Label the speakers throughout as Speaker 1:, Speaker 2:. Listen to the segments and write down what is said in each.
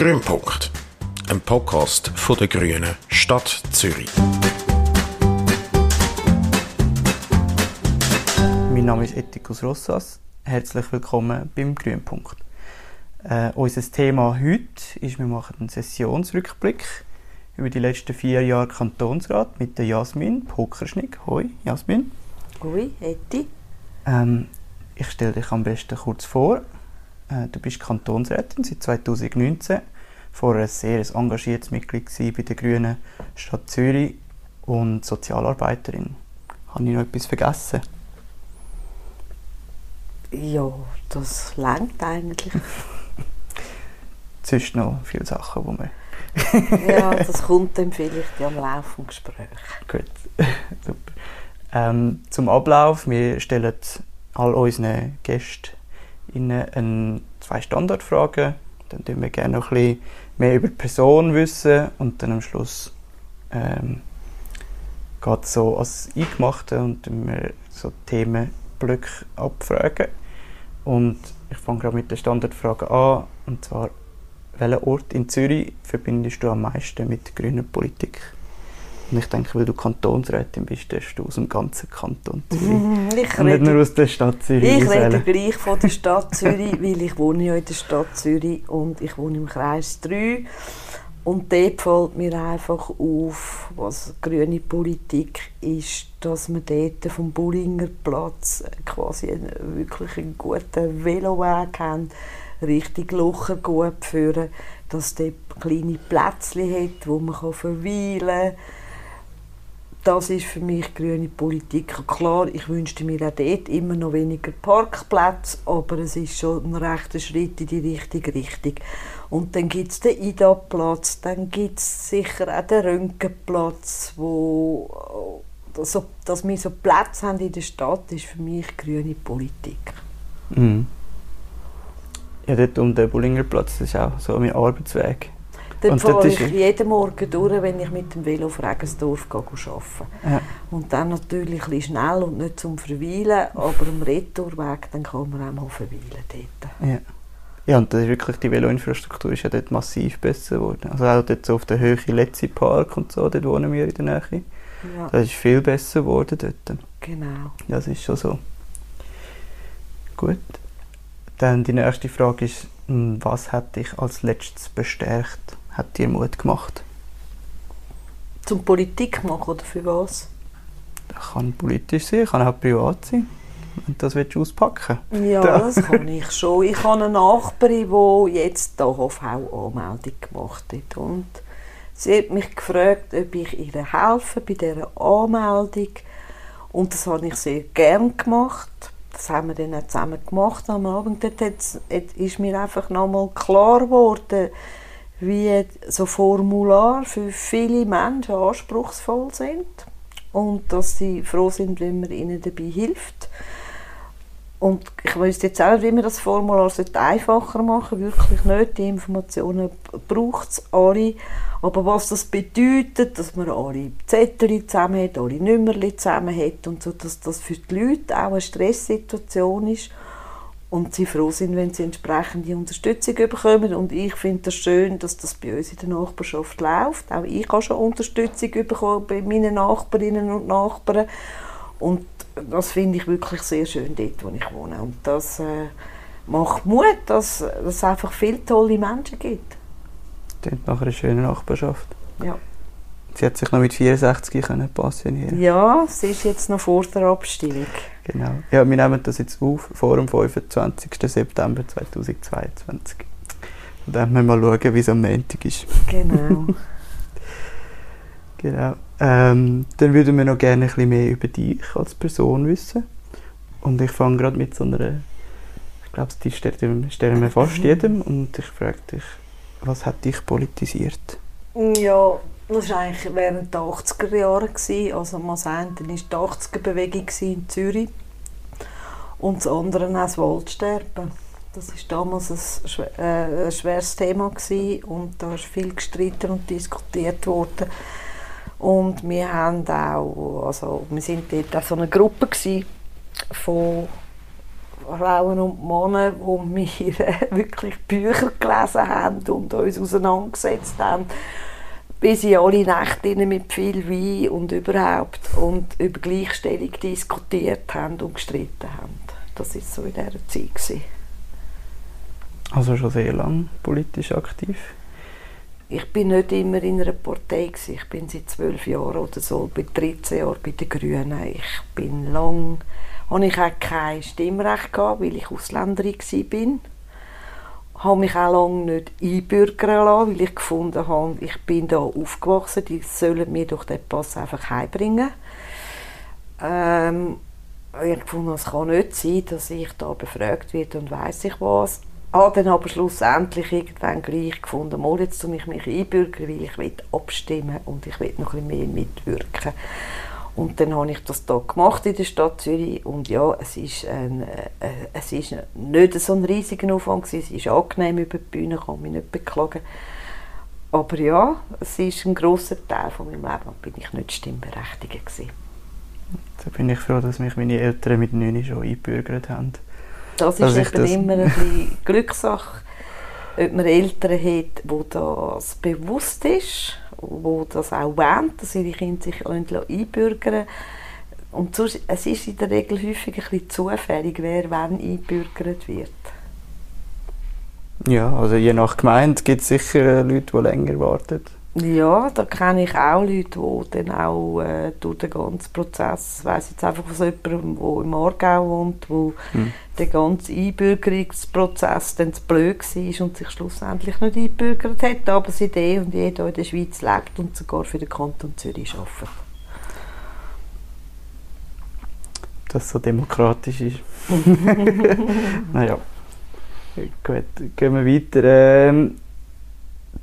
Speaker 1: Grünpunkt, ein Podcast von der Grünen Stadt Zürich.
Speaker 2: Mein Name ist Etikus Rossas. Herzlich willkommen beim Grünpunkt. Äh, unser Thema heute ist, wir machen einen Sessionsrückblick über die letzten vier Jahre Kantonsrat mit der Jasmin Pokerschnick. Hoi, Jasmin.
Speaker 3: Hoi, Eti.
Speaker 2: Ähm, ich stelle dich am besten kurz vor. Äh, du bist Kantonsrätin seit 2019, vorher ein sehr engagiertes Mitglied bei der Grünen Stadt Zürich und Sozialarbeiterin. Habe ich noch etwas vergessen?
Speaker 3: Ja, das langt eigentlich.
Speaker 2: Sonst noch viele Sachen, die man...
Speaker 3: ja, das kommt dann vielleicht am Laufe des Gesprächs.
Speaker 2: Gut, super. Ähm, zum Ablauf, wir stellen all unseren Gästen eine, zwei Standardfragen. Dann würden wir gerne noch ein bisschen mehr über die Person wissen und dann am Schluss ähm, geht es so als Eingemachte und wir so Themenblöcke abfragen. Und ich fange gerade mit der Standardfrage an, und zwar, welchen Ort in Zürich verbindest du am meisten mit der grünen Politik? Und ich denke, weil du Kantonsrätin bist, darfst du aus dem ganzen Kanton Zürich.
Speaker 3: Ich
Speaker 2: und nicht nur aus der Stadt Zürich.
Speaker 3: Ich rede gleich von der Stadt Zürich, weil ich wohne ja in der Stadt Zürich und ich wohne im Kreis 3. Und dort fällt mir einfach auf, was grüne Politik ist, dass wir dort vom Bullinger Platz quasi einen, wirklich einen guten Veloweg haben, richtig Locher gut führen, dass es dort kleine Plätzchen hat, wo man verweilen kann das ist für mich grüne Politik. Klar, ich wünschte mir auch dort immer noch weniger Parkplätze, aber es ist schon ein rechter Schritt in die richtige Richtung. Und dann gibt es den IDA-Platz, dann gibt es sicher auch den Röntgenplatz, wo also, dass wir so Plätze haben in der Stadt, ist für mich grüne Politik.
Speaker 2: Mhm. Ja, dort um den Bullingerplatz, das ist auch so mein Arbeitsweg.
Speaker 3: Dort fahre ich jeden Morgen durch, wenn ich mit dem Velo auf Regensdorf arbeite. Ja. Und dann natürlich ein schnell und nicht zum Verweilen, aber am Retourweg dann kann man auch mal verweilen dort.
Speaker 2: Ja. Ja, und das ist wirklich, die Veloinfrastruktur ist ja dort massiv besser geworden. Also auch dort so auf der Höhe Letzi Park und so, dort wohnen wir in der Nähe. Ja. Das ist viel besser geworden dort.
Speaker 3: Genau.
Speaker 2: Das ist schon so. Gut. Dann die nächste Frage ist, hm, was hat dich als letztes bestärkt? Hat dir Mut gemacht?
Speaker 3: Zum Politik machen oder für was?
Speaker 2: Das kann politisch sein, kann auch privat sein. Und das willst du auspacken?
Speaker 3: Ja, das kann ich schon. Ich habe eine Nachbarin, die jetzt die AHV-Anmeldung gemacht hat. Und sie hat mich gefragt, ob ich ihr helfe bei dieser Anmeldung. Und das habe ich sehr gerne gemacht. Das haben wir dann auch zusammen gemacht am Abend. Dort ist mir einfach nochmal klar geworden, wie so Formular für viele Menschen anspruchsvoll sind und dass sie froh sind, wenn man ihnen dabei hilft. Und ich weiß jetzt auch, wie man das Formular einfacher machen sollte. Wirklich nicht. Die Informationen braucht es alle. Aber was das bedeutet, dass man alle Zettel zusammen hat, alle Nummer zusammen hat und so, dass das für die Leute auch eine Stresssituation ist und sie froh sind, wenn sie entsprechende Unterstützung bekommen. Und ich finde es das schön, dass das bei uns in der Nachbarschaft läuft. Auch ich habe schon Unterstützung bekommen bei meinen Nachbarinnen und Nachbarn. Und das finde ich wirklich sehr schön dort, wo ich wohne. Und das äh, macht Mut, dass, dass es einfach viele tolle Menschen gibt.
Speaker 2: Das nach einer schönen Nachbarschaft.
Speaker 3: Ja.
Speaker 2: Sie hat sich noch mit 64 können passionieren.
Speaker 3: Ja, sie ist jetzt noch vor der Abstimmung.
Speaker 2: Genau. Ja, wir nehmen das jetzt auf vor dem 25. September 2022. Und dann müssen wir mal schauen, wie es am Montag ist.
Speaker 3: Genau.
Speaker 2: genau. Ähm, dann würden wir noch gerne ein bisschen mehr über dich als Person wissen. Und ich fange gerade mit so einer, ich glaube, die stellen, stellen wir fast jedem. Und ich frage dich, was hat dich politisiert?
Speaker 3: Ja, das war eigentlich während der 80er Jahre. Also dann war die 80er-Bewegung in Zürich. Und das andere auch das Waldsterben. Das war damals ein, äh, ein schweres Thema gewesen und da ist viel gestritten und diskutiert worden. Und wir haben auch, also wir sind dort auch so eine Gruppe von Frauen und Männer, die wir wirklich Bücher gelesen haben und uns auseinandergesetzt haben, bis in alle Nächte mit viel Wein und überhaupt und über Gleichstellung diskutiert haben und gestritten haben. Das war so in dieser Zeit. Gewesen.
Speaker 2: Also schon sehr lang politisch aktiv?
Speaker 3: Ich bin nicht immer in einer Partei. Gewesen. Ich bin seit zwölf Jahren oder so, bei 13 Jahren bei den Grünen. Ich bin lang, habe ich auch kein Stimmrecht gehabt, weil ich Ausländerin war. Habe mich auch lange nicht einbürgern lassen, weil ich gefunden habe, ich bin da aufgewachsen, die sollen mir durch den Pass einfach heimbringen. Ähm, ich gefunden, es kann nicht sein, dass ich da befragt werde und weiß ich was habe dann aber schlussendlich irgendwann gleich gefunden, mal jetzt tue ich mich einbürgern, weil ich will abstimmen und ich will noch ein bisschen mehr mitwirken. Und dann habe ich das hier gemacht in der Stadt Zürich und ja, es ist, ein, äh, es ist nicht so ein riesiger Aufwand gewesen. es ist angenehm über die Bühne, kann mich nicht beklagen. Aber ja, es ist ein grosser Teil von meinem Leben und bin ich nicht stimmberechtigt gewesen.
Speaker 2: Da bin ich froh, dass mich meine Eltern mit 9 schon eingebürgert haben.
Speaker 3: Das ist eben das immer ein Glückssache, ob man Eltern hat, wo das bewusst ist, wo das auch wollen, dass ihre Kinder sich einbürgern Und sonst, es ist in der Regel häufig ein bisschen zufällig, wer wann einbürgert wird.
Speaker 2: Ja, also je nach Gemeinde gibt es sicher Leute, die länger warten.
Speaker 3: Ja, da kenne ich auch Leute, die dann auch äh, durch den ganzen Prozess, ich weiss jetzt einfach von jemandem, der im Aargau wohnt, wo hm. der ganze Einbürgerungsprozess dann zu blöd war und sich schlussendlich nicht einbürgert hat, aber sie eh und jeder in der Schweiz lebt und sogar für den Kanton Zürich arbeitet.
Speaker 2: Dass so demokratisch ist. naja, gut, gehen wir weiter. Ähm,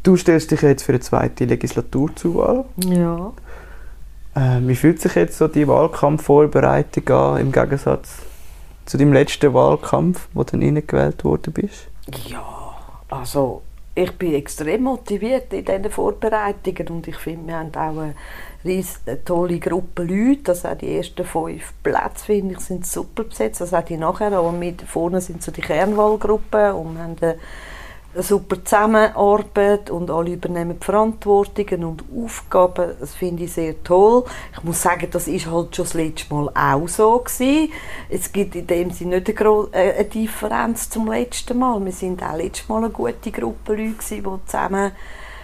Speaker 2: Du stellst dich jetzt für eine zweite Legislatur zur Wahl.
Speaker 3: Ja.
Speaker 2: Äh, wie fühlt sich jetzt so die Wahlkampfvorbereitung an, im Gegensatz zu deinem letzten Wahlkampf, wo du dann reingewählt worden bist?
Speaker 3: Ja, also ich bin extrem motiviert in diesen Vorbereitungen und ich finde, wir haben auch eine, riesige, tolle Gruppe Leute. Also die ersten fünf Plätze, finde ich, sind super besetzt. Also auch die nachher, auch mit vorne sind so die Kernwahlgruppen und wir haben eine super Zusammenarbeit und alle übernehmen die Verantwortungen und Aufgaben. Das finde ich sehr toll. Ich muss sagen, das ist halt schon das letzte Mal auch so gewesen. Es gibt in dem Sinne nicht eine, äh, eine Differenz zum letzten Mal. Wir sind auch letztes Mal eine gute Gruppe Leute gewesen, die zusammen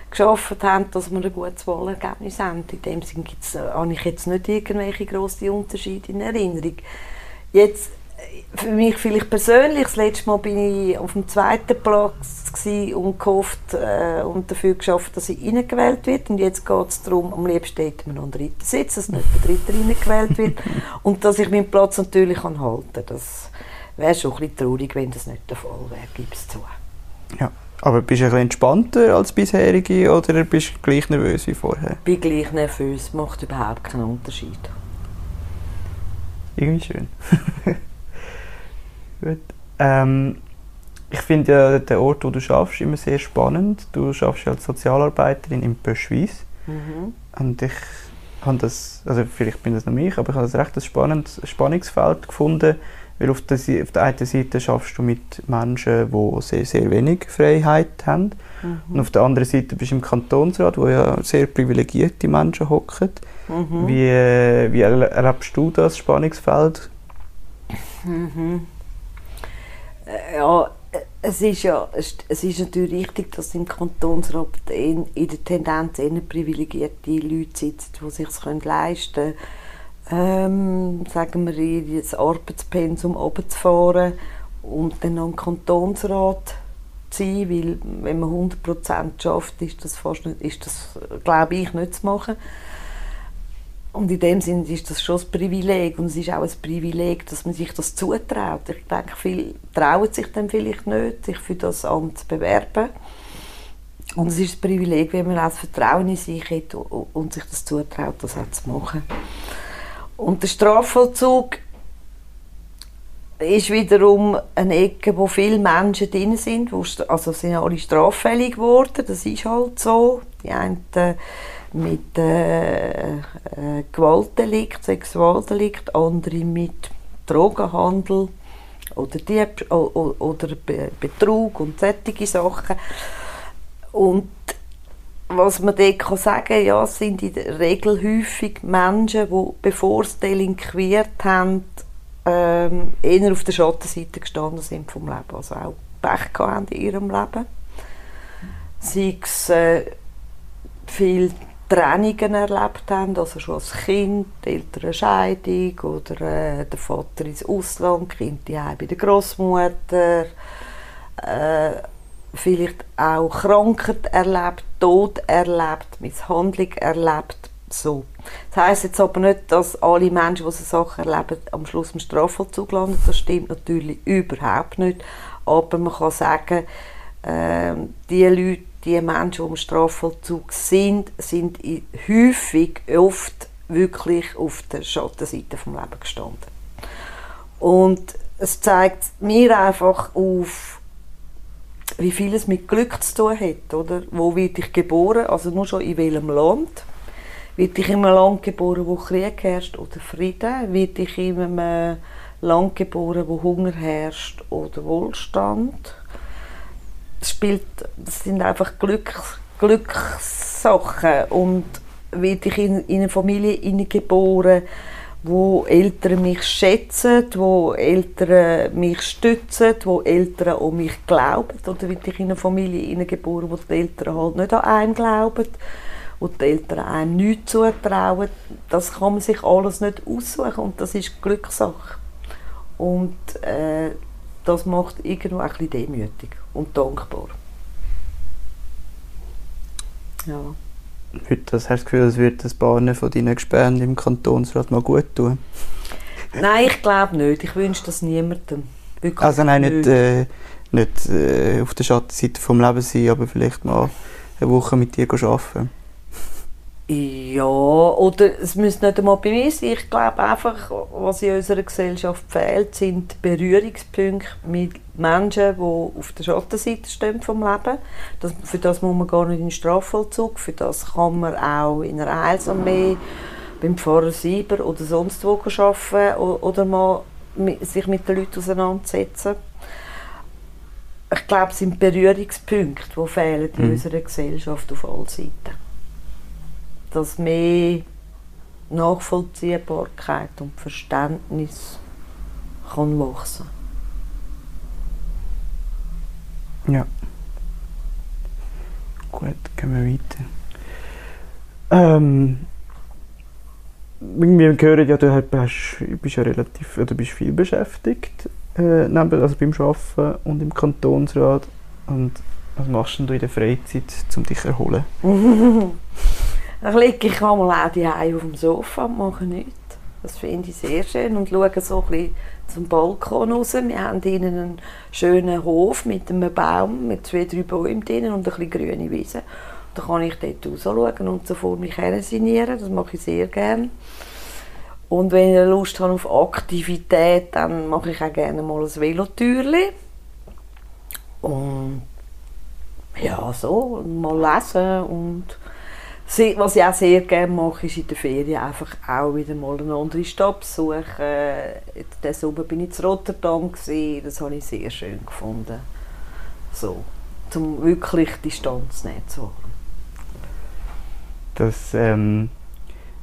Speaker 3: geschafft haben, dass wir ein gutes Wahlergebnis haben. In dem Sinne gibt's, äh, habe ich jetzt nicht irgendwelche grossen Unterschiede in Erinnerung. Jetzt für mich vielleicht persönlich, das letzte Mal bin ich auf dem zweiten Platz und gehofft äh, und dafür geschafft, dass ich reingewählt wird und jetzt geht es darum, am liebsten hätte man noch einen dritten Sitz, dass nicht der dritte reingewählt wird und dass ich meinen Platz natürlich kann halten kann. Das wäre schon ein bisschen traurig, wenn das nicht der Fall wäre, gebe es zu.
Speaker 2: Ja. Aber bist du ein bisschen entspannter als bisherige oder bist du gleich nervös wie vorher?
Speaker 3: Ich bin gleich nervös, macht überhaupt keinen Unterschied.
Speaker 2: Irgendwie schön. Gut. Ähm, ich finde ja den Ort, wo du schaffst, immer sehr spannend. Du schaffst als Sozialarbeiterin in Pöschweiss. Mhm. Und ich habe das, also vielleicht bin das noch mich, aber ich habe das recht ein spannendes Spannungsfeld gefunden, weil auf der, auf der einen Seite schaffst du mit Menschen, die sehr, sehr wenig Freiheit haben. Mhm. Und auf der anderen Seite bist du im Kantonsrat, wo ja sehr privilegierte Menschen hocken. Mhm. Wie, wie erlebst du das Spannungsfeld?
Speaker 3: Mhm. Äh, ja, äh, es ist ja es ist natürlich richtig, dass im Kantonsrat in, in der Tendenz eher privilegierte Leute sitzen, die sich es leisten können, ähm, sagen wir, das Arbeitspensum runterzufahren und dann noch im Kantonsrat zu sein, weil wenn man 100% schafft, ist das, fast nicht, ist das glaube ich, nicht zu machen. Und in dem Sinne ist das schon ein Privileg und es ist auch ein Privileg, dass man sich das zutraut. Ich denke, viele trauen sich dann vielleicht nicht, sich für das Amt zu bewerben. Und es ist ein Privileg, wenn man auch das Vertrauen in sich hat und sich das zutraut, das auch zu machen. Und der Strafvollzug ist wiederum eine Ecke, wo viele Menschen drin sind, also sind alle straffällig geworden, das ist halt so. Die einen mit äh, äh, Gewaltdelikt, Sexualdelikt, andere mit Drogenhandel oder, Dieb oder Betrug und solche Sachen. Und was man dort kann sagen ja, sind in der Regel häufig Menschen, die, bevor sie delinquiert haben, ähm, eher auf der Schattenseite gestanden sind vom Leben, also auch Pech haben in ihrem Leben. Sei es äh, viel Trennungen erlebt haben, also schon als Kind, die Scheidung oder äh, der Vater ins Ausland, Kind die bei der Großmutter, äh, vielleicht auch Krankheit erlebt, Tod erlebt, Misshandlung erlebt, so. Das heisst jetzt aber nicht, dass alle Menschen, die so Sachen erleben, am Schluss im Strafvollzug landen. Das stimmt natürlich überhaupt nicht. Aber man kann sagen, äh, die Leute, die Menschen, die im Strafvollzug sind, sind häufig oft wirklich auf der Schattenseite des Lebens gestanden. Und es zeigt mir einfach auf, wie viel es mit Glück zu tun hat. Oder? Wo werde ich geboren? Also nur schon in welchem Land? Werde ich in einem Land geboren, wo Krieg herrscht oder Frieden? Werde ich in einem Land geboren, wo Hunger herrscht oder Wohlstand? Spielt, das sind einfach Glück, Glückssachen. Und werde ich in, in eine Familie geboren, wo Eltern mich schätzen, wo Eltern mich stützen, wo Eltern an mich glauben. Oder werde ich in eine Familie geboren, wo die Eltern halt nicht an einen glauben, wo die Eltern einem nichts zutrauen. Das kann man sich alles nicht aussuchen und das ist Glückssache. Und äh, das macht irgendwo ein bisschen demütig und dankbar.
Speaker 2: Ja. Das, hast du das Gefühl, es wird das Bahnen von deinen Gespänen im Kantonsrat mal gut tun?
Speaker 3: Nein, ich glaube nicht. Ich wünsche das niemandem.
Speaker 2: Wirklich also nein, nicht, äh, nicht äh, auf der Schattenseite vom Leben sein, aber vielleicht mal eine Woche mit dir arbeiten.
Speaker 3: Ja, oder es müsste nicht einmal bei mir sein. Ich glaube einfach, was in unserer Gesellschaft fehlt, sind Berührungspunkte mit Menschen, die auf der Schattenseite stehen vom Leben. Das, für das muss man gar nicht in den Strafvollzug. Für das kann man auch in einer Heilsarmee, beim Pfarrer Sieber oder sonst wo arbeiten oder mal sich mit den Leuten auseinandersetzen. Ich glaube, es sind Berührungspunkte, die fehlen in mhm. unserer Gesellschaft auf allen Seiten dass mehr Nachvollziehbarkeit und Verständnis kann wachsen
Speaker 2: Ja. Gut, gehen wir weiter. Ähm, wir hören ja, du bist ja relativ, oder bist viel beschäftigt, äh, neben, also beim Arbeiten und im Kantonsrat. Und was machst du in der Freizeit, um dich zu erholen?
Speaker 3: Dann liege ich einmal auch die auf dem Sofa und mache nichts. Das finde ich sehr schön und schaue so ein bisschen zum Balkon raus. Wir haben innen einen schönen Hof mit einem Baum, mit zwei, drei Bäumen drinnen und ein bisschen grüne Wiese. Da kann ich dort rausschauen und so vor mich her sinnieren. Das mache ich sehr gerne. Und wenn ich Lust habe auf Aktivität, dann mache ich auch gerne mal ein Velotürli. Und ja, so, mal lesen und was ich auch sehr gerne mache, ist in der Ferien einfach auch wieder mal eine andere Stadt besuchen. Diesen Sommer bin ich in Rotterdam, das habe ich sehr schön gefunden. So, um wirklich Distanz nehmen zu haben.
Speaker 2: Das ähm,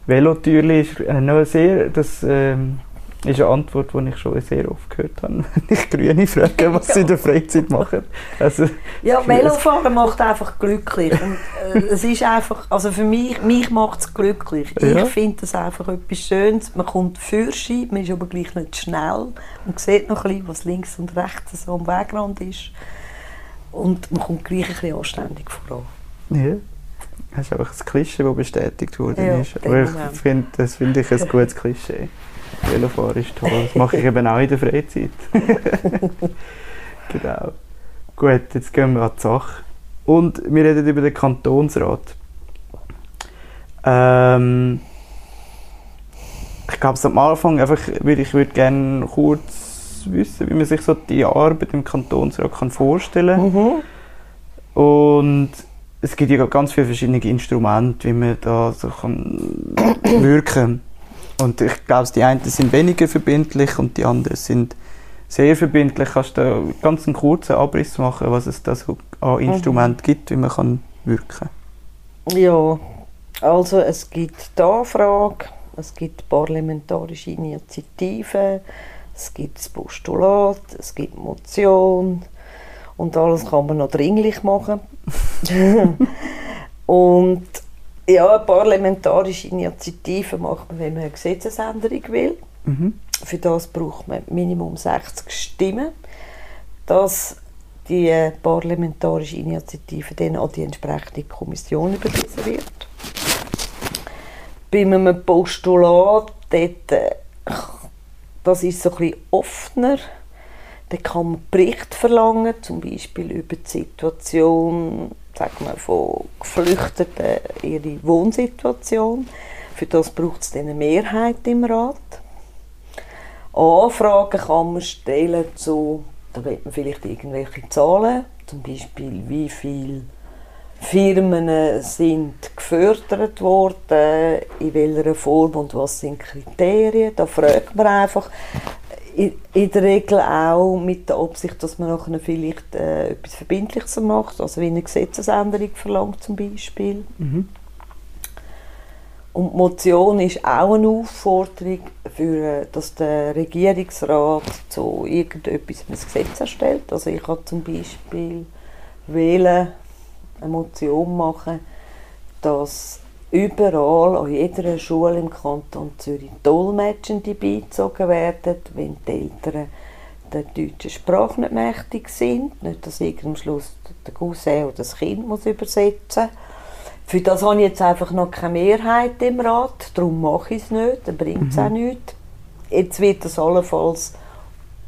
Speaker 2: Velotürli ist äh, noch sehr, das ähm, ist eine Antwort, die ich schon sehr oft gehört habe, wenn ich Grüne frage, was sie in der Freizeit machen.
Speaker 3: Also, ja, Velofahren macht einfach glücklich. Und, äh, es ist einfach, also für mich, mich macht es glücklich. Ja. Ich finde das einfach etwas Schönes. Man kommt Führerschein, man ist aber gleich nicht schnell. Man sieht noch ein bisschen, was links und rechts so am Wegrand ist. Und man kommt gleich ein bisschen anständig voran.
Speaker 2: Ja. Das ist einfach ein Klischee, das bestätigt worden ja, ist. Aber ich das finde ich ein gutes Klischee. Velofahren ist toll. Das mache ich eben auch in der Freizeit. genau. Gut, jetzt gehen wir an die Sache. Und wir reden über den Kantonsrat. Ähm, ich glaube, am Anfang einfach, würde ich würde gerne kurz wissen, wie man sich so die Arbeit im Kantonsrat kann vorstellen kann. Mhm. Und es gibt ja ganz viele verschiedene Instrumente, wie man da so kann wirken kann. Und ich glaube, die einen sind weniger verbindlich und die anderen sind sehr verbindlich. Kannst du da ganz einen kurzen Abriss machen, was es da so an
Speaker 3: Mhm.
Speaker 2: Instrumenten gibt, wie man kann wirken
Speaker 3: Ja, also es gibt die Anfrage, es gibt parlamentarische Initiativen, es gibt das Postulat, es gibt Motion und alles kann man noch dringlich machen. und ja, eine parlamentarische Initiative macht man, wenn man eine Gesetzesänderung will.
Speaker 2: Mhm.
Speaker 3: Für das braucht man Minimum 60 Stimmen, dass die parlamentarische Initiative dann an die entsprechende Kommission überwiesen wird. Bei einem Postulat, dort, äh, das ist so ein bisschen offener, da kann man Bericht verlangen, zum Beispiel über die Situation sagen wir, von Geflüchteten, ihre Wohnsituation. Für das braucht es eine Mehrheit im Rat. Anfragen kann man stellen zu, da wird man vielleicht irgendwelche Zahlen, zum Beispiel wie viele Firmen sind gefördert worden, in welcher Form und was sind Kriterien. Da fragt man einfach in, der Regel auch mit der Absicht, dass man nachher vielleicht äh, etwas Verbindliches macht, also wie eine Gesetzesänderung verlangt zum Beispiel.
Speaker 2: Mhm.
Speaker 3: Und die Motion ist auch eine Aufforderung, für, äh, dass der Regierungsrat zu irgendetwas ein Gesetz erstellt. Also ich kann zum Beispiel wählen, eine Motion machen, dass überall an jeder Schule im Kanton Zürich Dolmetschende beizogen werden, wenn die Eltern der deutschen Sprache nicht mächtig sind. Nicht, dass irgendwann am Schluss der Cousin oder das Kind muss übersetzen muss. Für das habe ich jetzt einfach noch keine Mehrheit im Rat, darum mache ich es nicht, dann bringt es auch nichts. Jetzt wird das allenfalls,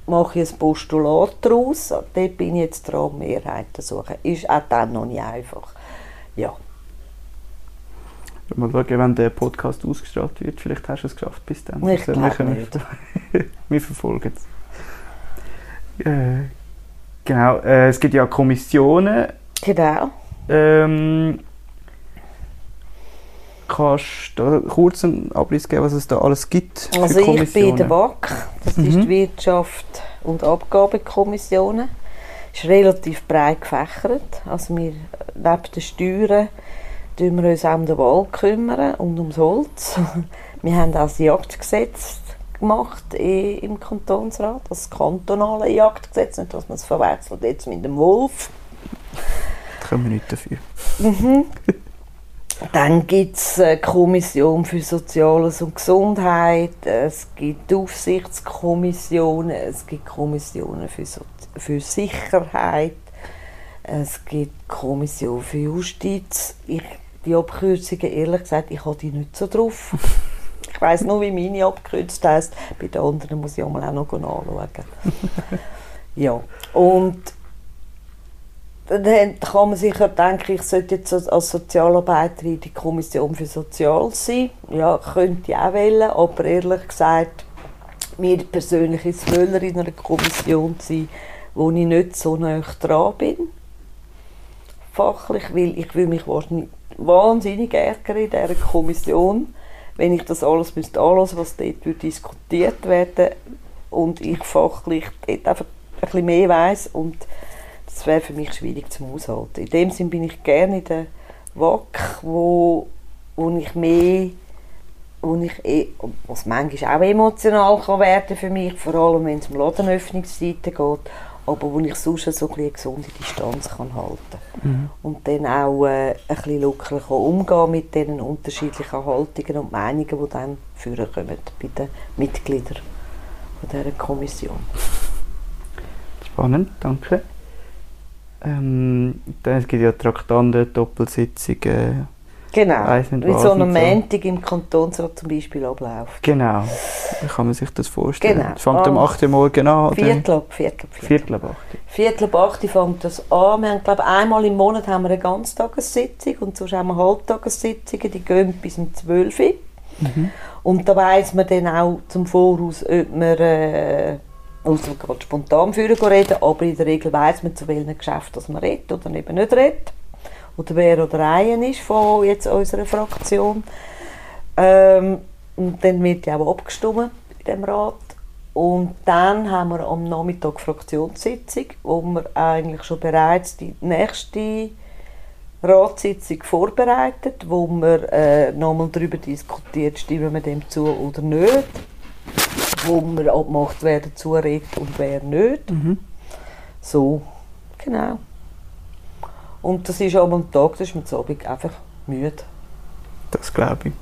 Speaker 3: mache ich ein Postulat daraus, dort bin ich jetzt dran, Mehrheiten zu suchen. Ist auch dann noch nicht einfach. Ja,
Speaker 2: Mal schauen, wenn der Podcast ausgestrahlt wird, vielleicht hast du es geschafft bis dann.
Speaker 3: Ich
Speaker 2: Also, wir
Speaker 3: glaub
Speaker 2: können-
Speaker 3: nicht.
Speaker 2: wir verfolgen es. Äh, genau, äh, es gibt ja Kommissionen.
Speaker 3: genau.
Speaker 2: Ähm, kannst du kurz einen Abriss geben, was es da alles gibt?
Speaker 3: Also ich bin der WAC, das ist
Speaker 2: Mhm.
Speaker 3: die Wirtschaft und Abgabekommission. Ist relativ breit gefächert. Also wir, neben den Steuern kümmern wir uns auch um den Wald kümmern und ums Holz. Wir haben auch das Jagdgesetz gemacht im Kantonsrat, das kantonale Jagdgesetz, nicht dass man es verwechselt jetzt mit dem Wolf.
Speaker 2: Da können wir nichts dafür.
Speaker 3: Dann gibt es eine Kommission für Soziales und Gesundheit, es gibt Aufsichtskommissionen, es gibt Kommissionen für, so für Sicherheit, es gibt Kommission für Justiz. Ich, die Abkürzungen, ehrlich gesagt, ich habe die nicht so drauf. Ich weiß nur, wie meine abgekürzt heisst. Bei den anderen muss ich auch mal auch noch nachschauen. ja, und dann kann man sicher denken, ich sollte jetzt als- Sozialarbeiterin in die Kommission für Soziales sein. Ja, könnte ich auch wählen, aber ehrlich gesagt, mir persönlich ist es in einer Kommission zu sein, wo ich nicht so nah dran bin. Fachlich, weil ich will mich wahrscheinlich wahnsinnig ärgern in dieser Kommission, wenn ich das alles müsste anhören, was dort diskutiert werden und ich fachlich dort einfach ein mehr weiss und das wäre für mich schwierig zum Aushalten. In dem Sinn bin ich gerne in der WAC, wo, wo ich mehr, wo ich eh, was manchmal auch emotional kann werden für mich, vor allem wenn es um Ladenöffnungszeiten geht, aber wo ich sonst so ein eine gesunde Distanz kann halten und dann auch äh, ein bisschen lockerer kann umgehen mit diesen unterschiedlichen Haltungen und Meinungen, die dann vorkommen bei den Mitgliedern von dieser Kommission.
Speaker 2: Spannend, danke. Ähm, dann es gibt ja Traktanten, Doppelsitzungen.
Speaker 3: Genau, wie so ein
Speaker 2: und so.
Speaker 3: Montag im Kantonsrat zum Beispiel abläuft.
Speaker 2: Genau. Wie kann man sich das vorstellen?
Speaker 3: Genau.
Speaker 2: Es fängt um
Speaker 3: Ah.
Speaker 2: 8 Uhr morgen an?
Speaker 3: Viertel ab, Viertel ab, Viertel.
Speaker 2: Ab 8 Uhr.
Speaker 3: Viertel ab 8 Uhr fängt das an. Wir haben, glaube einmal im Monat haben wir eine Ganztagessitzung und sonst haben wir Halbtagessitzungen, die gehen bis um 12 Uhr. Und da weiss man dann auch zum Voraus, ob man äh, also gerade spontan führen reden, aber in der Regel weiss man, zu welchen Geschäften dass man redet oder eben nicht redet. Oder wer oder ein ist von jetzt unserer Fraktion. Ähm, und dann wird ja auch abgestimmt in dem Rat. Und dann haben wir am Nachmittag Fraktionssitzung, wo wir eigentlich schon bereits die nächste Ratssitzung vorbereitet, wo wir äh, nochmal darüber diskutiert, stimmen wir dem zu oder nicht, wo wir abgemacht, wer dazu redet und wer nicht.
Speaker 2: Mhm.
Speaker 3: So, genau. Und das ist aber am Tag, das ist mir zu Abend einfach müde.
Speaker 2: Das glaube ich.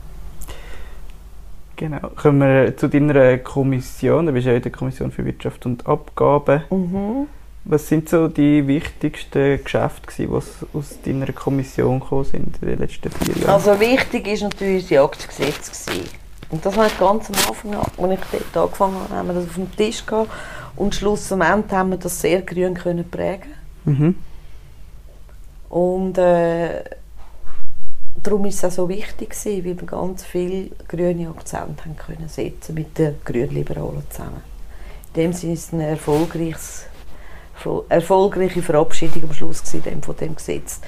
Speaker 2: Genau. Kommen wir zu deiner Kommission. Du bist ja in der Kommission für Wirtschaft und Abgaben.
Speaker 3: Mhm.
Speaker 2: Was sind so die wichtigsten Geschäfte, die aus deiner Kommission gekommen sind in den letzten vier Jahren?
Speaker 3: Also wichtig ist natürlich das Jagdgesetz. Und das habe ich ganz am Anfang, an, als ich dort angefangen habe, haben wir das auf dem Tisch gehabt. Und schlussendlich haben wir das sehr grün können prägen.
Speaker 2: Mhm.
Speaker 3: Und äh, darum ist es auch so wichtig weil wir ganz viele grüne Akzente haben können setzen mit den Grünliberalen zusammen. In dem Sinne ist es ein erfolgreiches erfol- erfolgreiche Verabschiedung am Schluss gewesen, von dem Gesetz.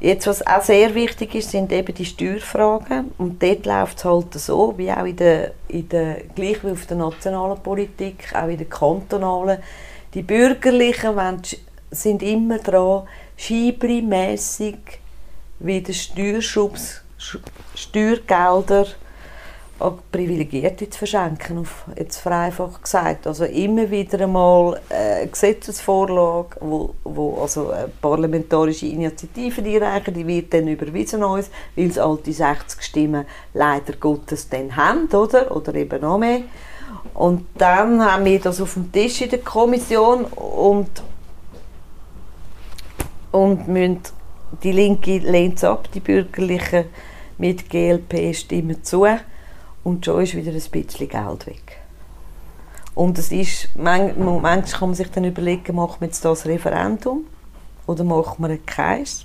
Speaker 3: Jetzt, was auch sehr wichtig ist, sind eben die Steuerfragen. Und dort läuft es halt so, wie auch in der, in der, gleich wie auf der nationalen Politik, auch in der kantonalen. Die Bürgerlichen wollen, sind immer dran, schiebri-mässig wieder Steuerschubs, Sch- Steuergelder an Privilegierte zu verschenken, auf, jetzt vereinfacht gesagt. Also immer wieder einmal eine Gesetzesvorlage, wo, wo also eine parlamentarische Initiative einreichen, die wird dann überwiesen uns, weil es all die 60 Stimmen leider Gottes dann haben, oder? Oder eben noch mehr. Und dann haben wir das auf dem Tisch in der Kommission und und müssen, die Linke lehnt es ab, die Bürgerlichen mit GLP stimmen zu und schon ist wieder ein bisschen Geld weg. Und es ist, man, manchmal kann man sich dann überlegen, macht man jetzt das Referendum oder macht man keins?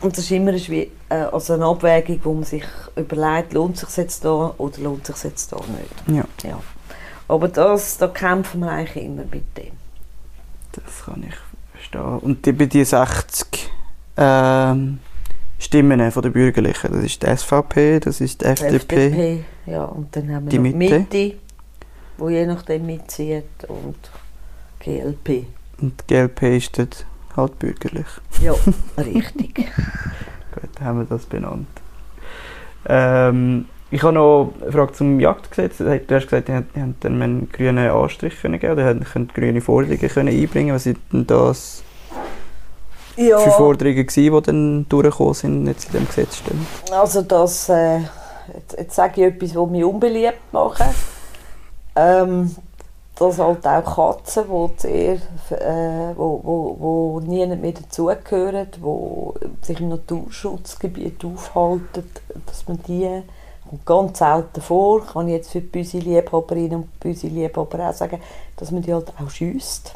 Speaker 3: Und das ist immer eine, äh, also eine Abwägung, wo man sich überlegt, lohnt es sich jetzt da oder lohnt sich jetzt da nicht.
Speaker 2: Ja,
Speaker 3: Ja. Aber das, da kämpfen wir eigentlich immer mit dem.
Speaker 2: das kann ich verstehen. Und die, bei die 60 ähm, Stimmen von den Bürgerlichen, das ist die SVP, das ist die FDP.
Speaker 3: FDP, ja, und dann haben wir
Speaker 2: Die Mitte.
Speaker 3: Mitte, wo je nachdem mitzieht und GLP.
Speaker 2: Und die GLP ist dort halt bürgerlich.
Speaker 3: Ja, richtig.
Speaker 2: Gut, dann haben wir das benannt. Ähm, ich habe noch eine Frage zum Jagdgesetz. Du hast gesagt, ihr habt, einen grünen Anstrich können geben oder könnt grüne Forderungen können einbringen. Was sind denn das
Speaker 3: Ja,
Speaker 2: für Forderungen gewesen, die dann durchgekommen sind jetzt in dem Gesetz stehen?
Speaker 3: also das, äh, jetzt, jetzt sage ich etwas, was mich unbeliebt macht. Ähm, dass halt auch Katzen, die sehr, äh, wo, wo, wo niemand mehr dazugehören, die sich im Naturschutzgebiet aufhalten, dass man die kommt ganz selten vor, kann ich jetzt für die Büsi-Liebhaberinnen und Büsi-Liebhaber auch sagen, dass man die halt auch schiesst.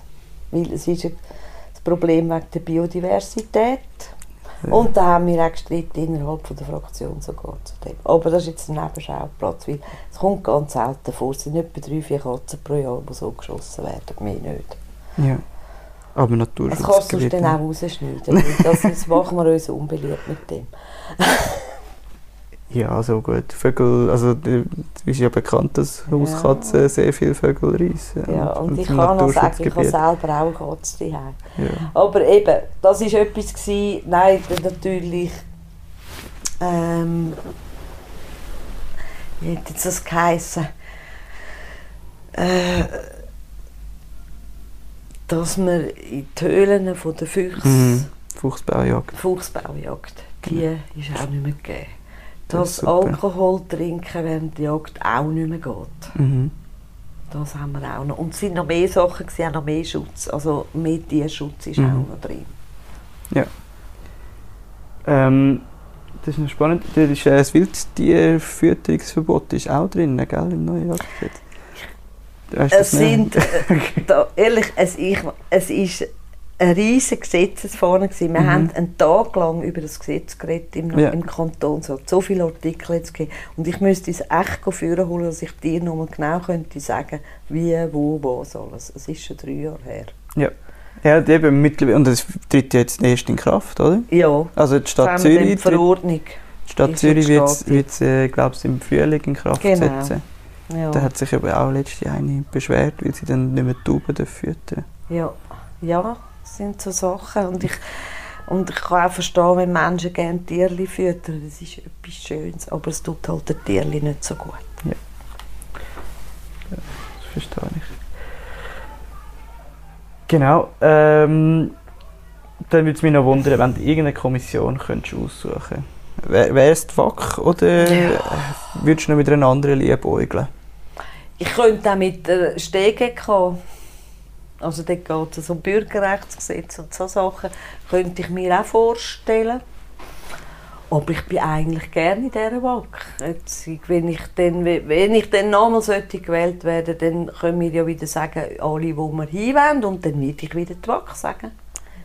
Speaker 3: Weil es ist ja das Problem wegen der Biodiversität. Und da haben wir auch gestritten innerhalb von der Fraktion sogar zu dem. Aber das ist jetzt ein Nebenschauplatz, weil es kommt ganz selten vor. Es sind etwa drei, vier Katzen pro Jahr, die so geschossen werden, mehr nicht.
Speaker 2: Ja. Aber
Speaker 3: Das kannst du dann auch rausschneiden. Das, das machen wir uns unbeliebt mit dem.
Speaker 2: Ja, so gut. Vögel, also ist ja bekannt, dass Hauskatzen sehr viele Vögel reissen.
Speaker 3: Ja, und ich
Speaker 2: im
Speaker 3: kann noch sagen, ich habe selber auch eine Katze daheim.
Speaker 2: Ja.
Speaker 3: Aber eben, das war etwas, gewesen, nein, natürlich, ähm, wie hat jetzt das geheissen? Äh, dass man in die Höhlen von der Füchse,
Speaker 2: Mhm. Fuchsbaujagd.
Speaker 3: Fuchsbaujagd, die ist auch nicht mehr gegeben.
Speaker 2: Das
Speaker 3: Dass
Speaker 2: super.
Speaker 3: Alkohol trinken während der Jagd auch nicht mehr geht.
Speaker 2: Mhm.
Speaker 3: Das haben wir auch noch. Und es sind noch mehr Sachen, auch noch mehr Schutz. Also mehr Tierschutz ist
Speaker 2: Mhm.
Speaker 3: auch noch drin.
Speaker 2: Ähm, das ist noch spannend. Da ist, äh, das Wildtierfütterungsverbot ist auch drin, gell, im neuen Jagdgesetz.
Speaker 3: Es
Speaker 2: das
Speaker 3: sind, äh, da, ehrlich, es, ich, es ist eine riesige Gesetzesfahne gewesen. Wir
Speaker 2: Mhm.
Speaker 3: haben einen Tag lang über das Gesetz geredet im,
Speaker 2: Ja.
Speaker 3: im Kanton. Es hat so viele Artikel jetzt gegeben. Und ich müsste es echt führen holen, dass ich dir nochmal genau könnte sagen, wie, wo, was alles. Es ist schon drei Jahre her.
Speaker 2: Ja, und eben mittlerweile, und das tritt ja jetzt erst in Kraft, oder?
Speaker 3: Ja,
Speaker 2: Also die Stadt Zürich,
Speaker 3: die Verordnung.
Speaker 2: die Stadt Zürich wird wird äh, glaube ich, im Frühling in Kraft
Speaker 3: Genau.
Speaker 2: setzen.
Speaker 3: Ja.
Speaker 2: Da hat sich eben auch letzte eine beschwert, weil sie dann nicht mehr die Tauben füttern
Speaker 3: Ja, ja, das sind so Sachen. Und ich, und ich kann auch verstehen, wenn Menschen gerne Tierli füttern. Das ist etwas Schönes, aber es tut halt den Tierli nicht so gut.
Speaker 2: Das verstehe ich. Genau. Ähm, dann würde es mich noch wundern, wenn du irgendeine Kommission könntest aussuchen könntest. Wäre es die WAC oder
Speaker 3: Ja.
Speaker 2: würdest du noch mit einer anderen liebäugeln?
Speaker 3: Ich könnte auch mit der StGK, also dort geht es um Bürgerrechtsgesetz und so Sachen, könnte ich mir auch vorstellen. Aber ich bin eigentlich gerne in dieser WAC. Jetzt, wenn, ich dann, wenn ich dann nochmal gewählt werden dann können wir ja wieder sagen, alle, wo wir hinwollen, und dann werde ich wieder die WAC sagen.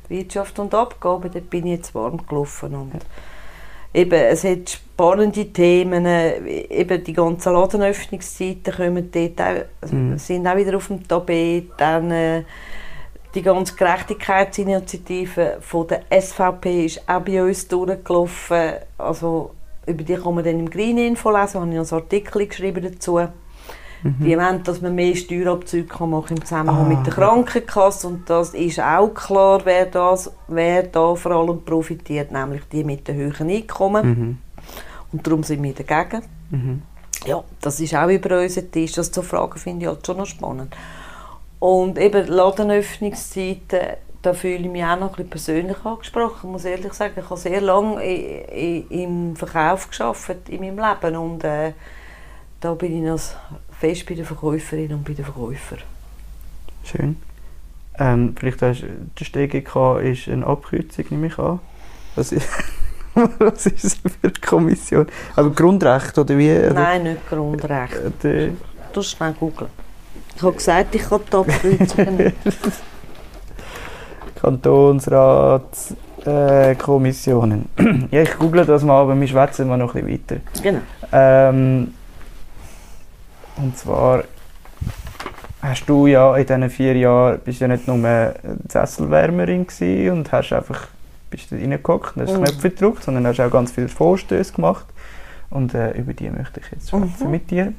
Speaker 3: Wirtschaft und Abgaben, dort bin ich jetzt warm gelaufen. Und eben, es hat spannende Themen, äh, eben die ganzen Ladenöffnungszeiten kommen dort auch,
Speaker 2: Mhm.
Speaker 3: sind auch wieder auf dem Tapet. Dann äh, die ganze Gerechtigkeitsinitiative von der SVP ist auch bei uns durchgelaufen. Also, über die kann man dann im Green Info lesen, habe ich noch einen Artikel geschrieben dazu. Die wollen, dass man mehr Steuerabzüge kann machen im Zusammenhang
Speaker 2: Ah,
Speaker 3: mit der
Speaker 2: ja.
Speaker 3: Krankenkasse und das ist auch klar, wer, das, wer da vor allem profitiert, nämlich die mit den höheren Einkommen.
Speaker 2: Mhm.
Speaker 3: Und darum sind wir dagegen.
Speaker 2: Mhm.
Speaker 3: Ja, das ist auch über unseren Tisch. Das zu fragen finde ich halt schon noch spannend. Und eben Ladenöffnungszeiten, da fühle ich mich auch noch ein bisschen persönlich angesprochen. Ich muss ehrlich sagen, ich habe sehr lange im Verkauf geschafft in meinem Leben und äh, da bin ich noch fest bei der Verkäuferin und bei den Verkäufer.
Speaker 2: Schön. Ähm, vielleicht hast der StGK ist eine Abkürzung, nehme ich an. Was ist, was ist für eine Kommission? Aber Grundrecht oder wie?
Speaker 3: Nein, nicht Grundrecht.
Speaker 2: äh,
Speaker 3: Du schnell googeln. Ich habe gesagt, ich kann die Abkürzungen nicht.
Speaker 2: Kantonsrat, äh, Kommissionen. ja, ich google das mal, aber wir schwätzen mal noch ein bisschen weiter.
Speaker 3: Genau.
Speaker 2: Ähm, und zwar hast du ja in diesen vier Jahren bist ja nicht nur Sesselwärmerin gewesen und hast einfach bist du reingehockt und hast
Speaker 3: Mhm.
Speaker 2: Knöpfe gedrückt, sondern hast auch ganz viele Vorstöße gemacht. Und äh, über die möchte ich jetzt schwätzen
Speaker 3: Mhm.
Speaker 2: mit dir.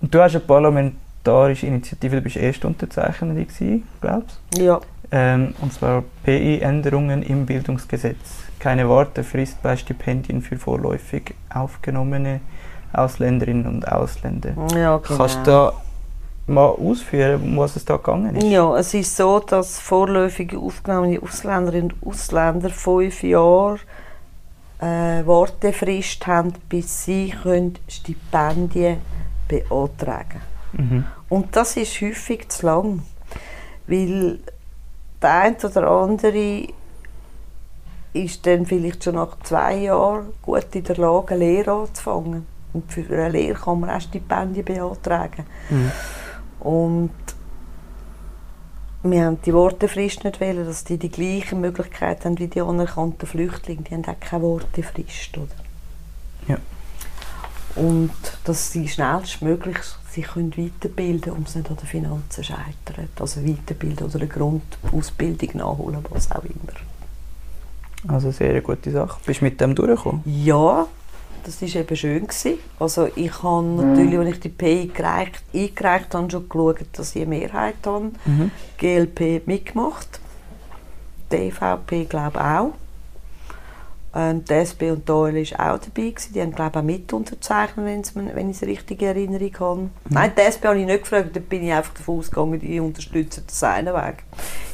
Speaker 2: Und du hast eine parlamentarische Initiative, du bist Erstunterzeichnerin gewesen, glaubst
Speaker 3: Ja.
Speaker 2: ähm, und zwar PI-Änderungen im Bildungsgesetz. Keine Wartefrist bei Stipendien für vorläufig aufgenommene Ausländerinnen und Ausländer.
Speaker 3: Ja, genau.
Speaker 2: Kannst du da mal ausführen, um was es da gegangen ist?
Speaker 3: Ja, es ist so, dass vorläufig aufgenommene Ausländerinnen und Ausländer fünf Jahre äh, Wartefrist haben, bis sie können Stipendien beantragen
Speaker 2: Mhm.
Speaker 3: Und das ist häufig zu lang, weil der eine oder andere ist dann vielleicht schon nach zwei Jahren gut in der Lage, eine Lehre anzufangen. Und für eine Lehre kann man auch Stipendien beantragen.
Speaker 2: Mhm.
Speaker 3: Und wir haben die Wortefrist nicht wählen, dass die die gleiche Möglichkeit haben wie die anerkannten Flüchtlinge. Die haben auch keine Wortefrist. Oder?
Speaker 2: Ja.
Speaker 3: Und dass sie schnellstmöglich sich können weiterbilden können, um es nicht an den Finanzen zu scheitern. Also weiterbilden oder eine Grundausbildung nachholen, was auch immer.
Speaker 2: Also sehr eine gute Sache. Bist du mit dem durchgekommen?
Speaker 3: Ja, das war eben schön. Gewesen. Also ich habe natürlich, als ich die PI eingereicht, eingereicht habe, schon geschaut, dass ich eine Mehrheit habe.
Speaker 2: Mhm.
Speaker 3: GLP hat mitgemacht. Die EVP glaube ich auch. Ähm, die SP und die OL war auch dabei. Gewesen. Die haben glaube ich auch mit unterzeichnet, wenn ich es richtig in Erinnerung habe. Nein, die SP habe ich nicht gefragt, da bin ich einfach davon ausgegangen, die unterstützen das einen Weg.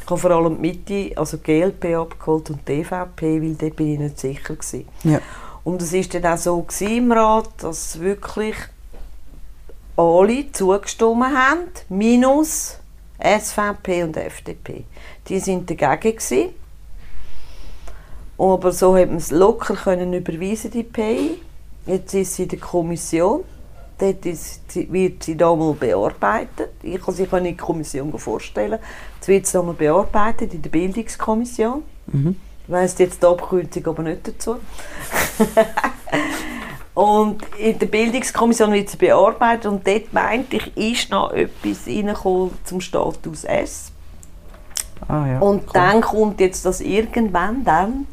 Speaker 3: Ich habe vor allem die Mitte, also die GLP abgeholt und die EVP, weil dort bin ich nicht sicher gewesen.
Speaker 2: Ja.
Speaker 3: Und es war dann auch so im Rat, dass wirklich alle zugestimmt haben, minus SVP und FDP. Die sind dagegen gewesen. Aber so hat man es locker können überweisen, die PI. Jetzt ist sie in der Kommission. Dort ist, sie- wird sie nochmal bearbeitet. Ich kann sich in die Kommission vorstellen. Jetzt wird sie nochmal bearbeitet in der Bildungskommission.
Speaker 2: Mhm.
Speaker 3: Ich weiss jetzt die Abkürzung aber nicht dazu. und in der Bildungskommission wird sie bearbeitet und dort meinte ich, ist noch etwas reingekommen zum Status S.
Speaker 2: Ah, ja.
Speaker 3: Und
Speaker 2: cool.
Speaker 3: dann kommt jetzt das irgendwann dann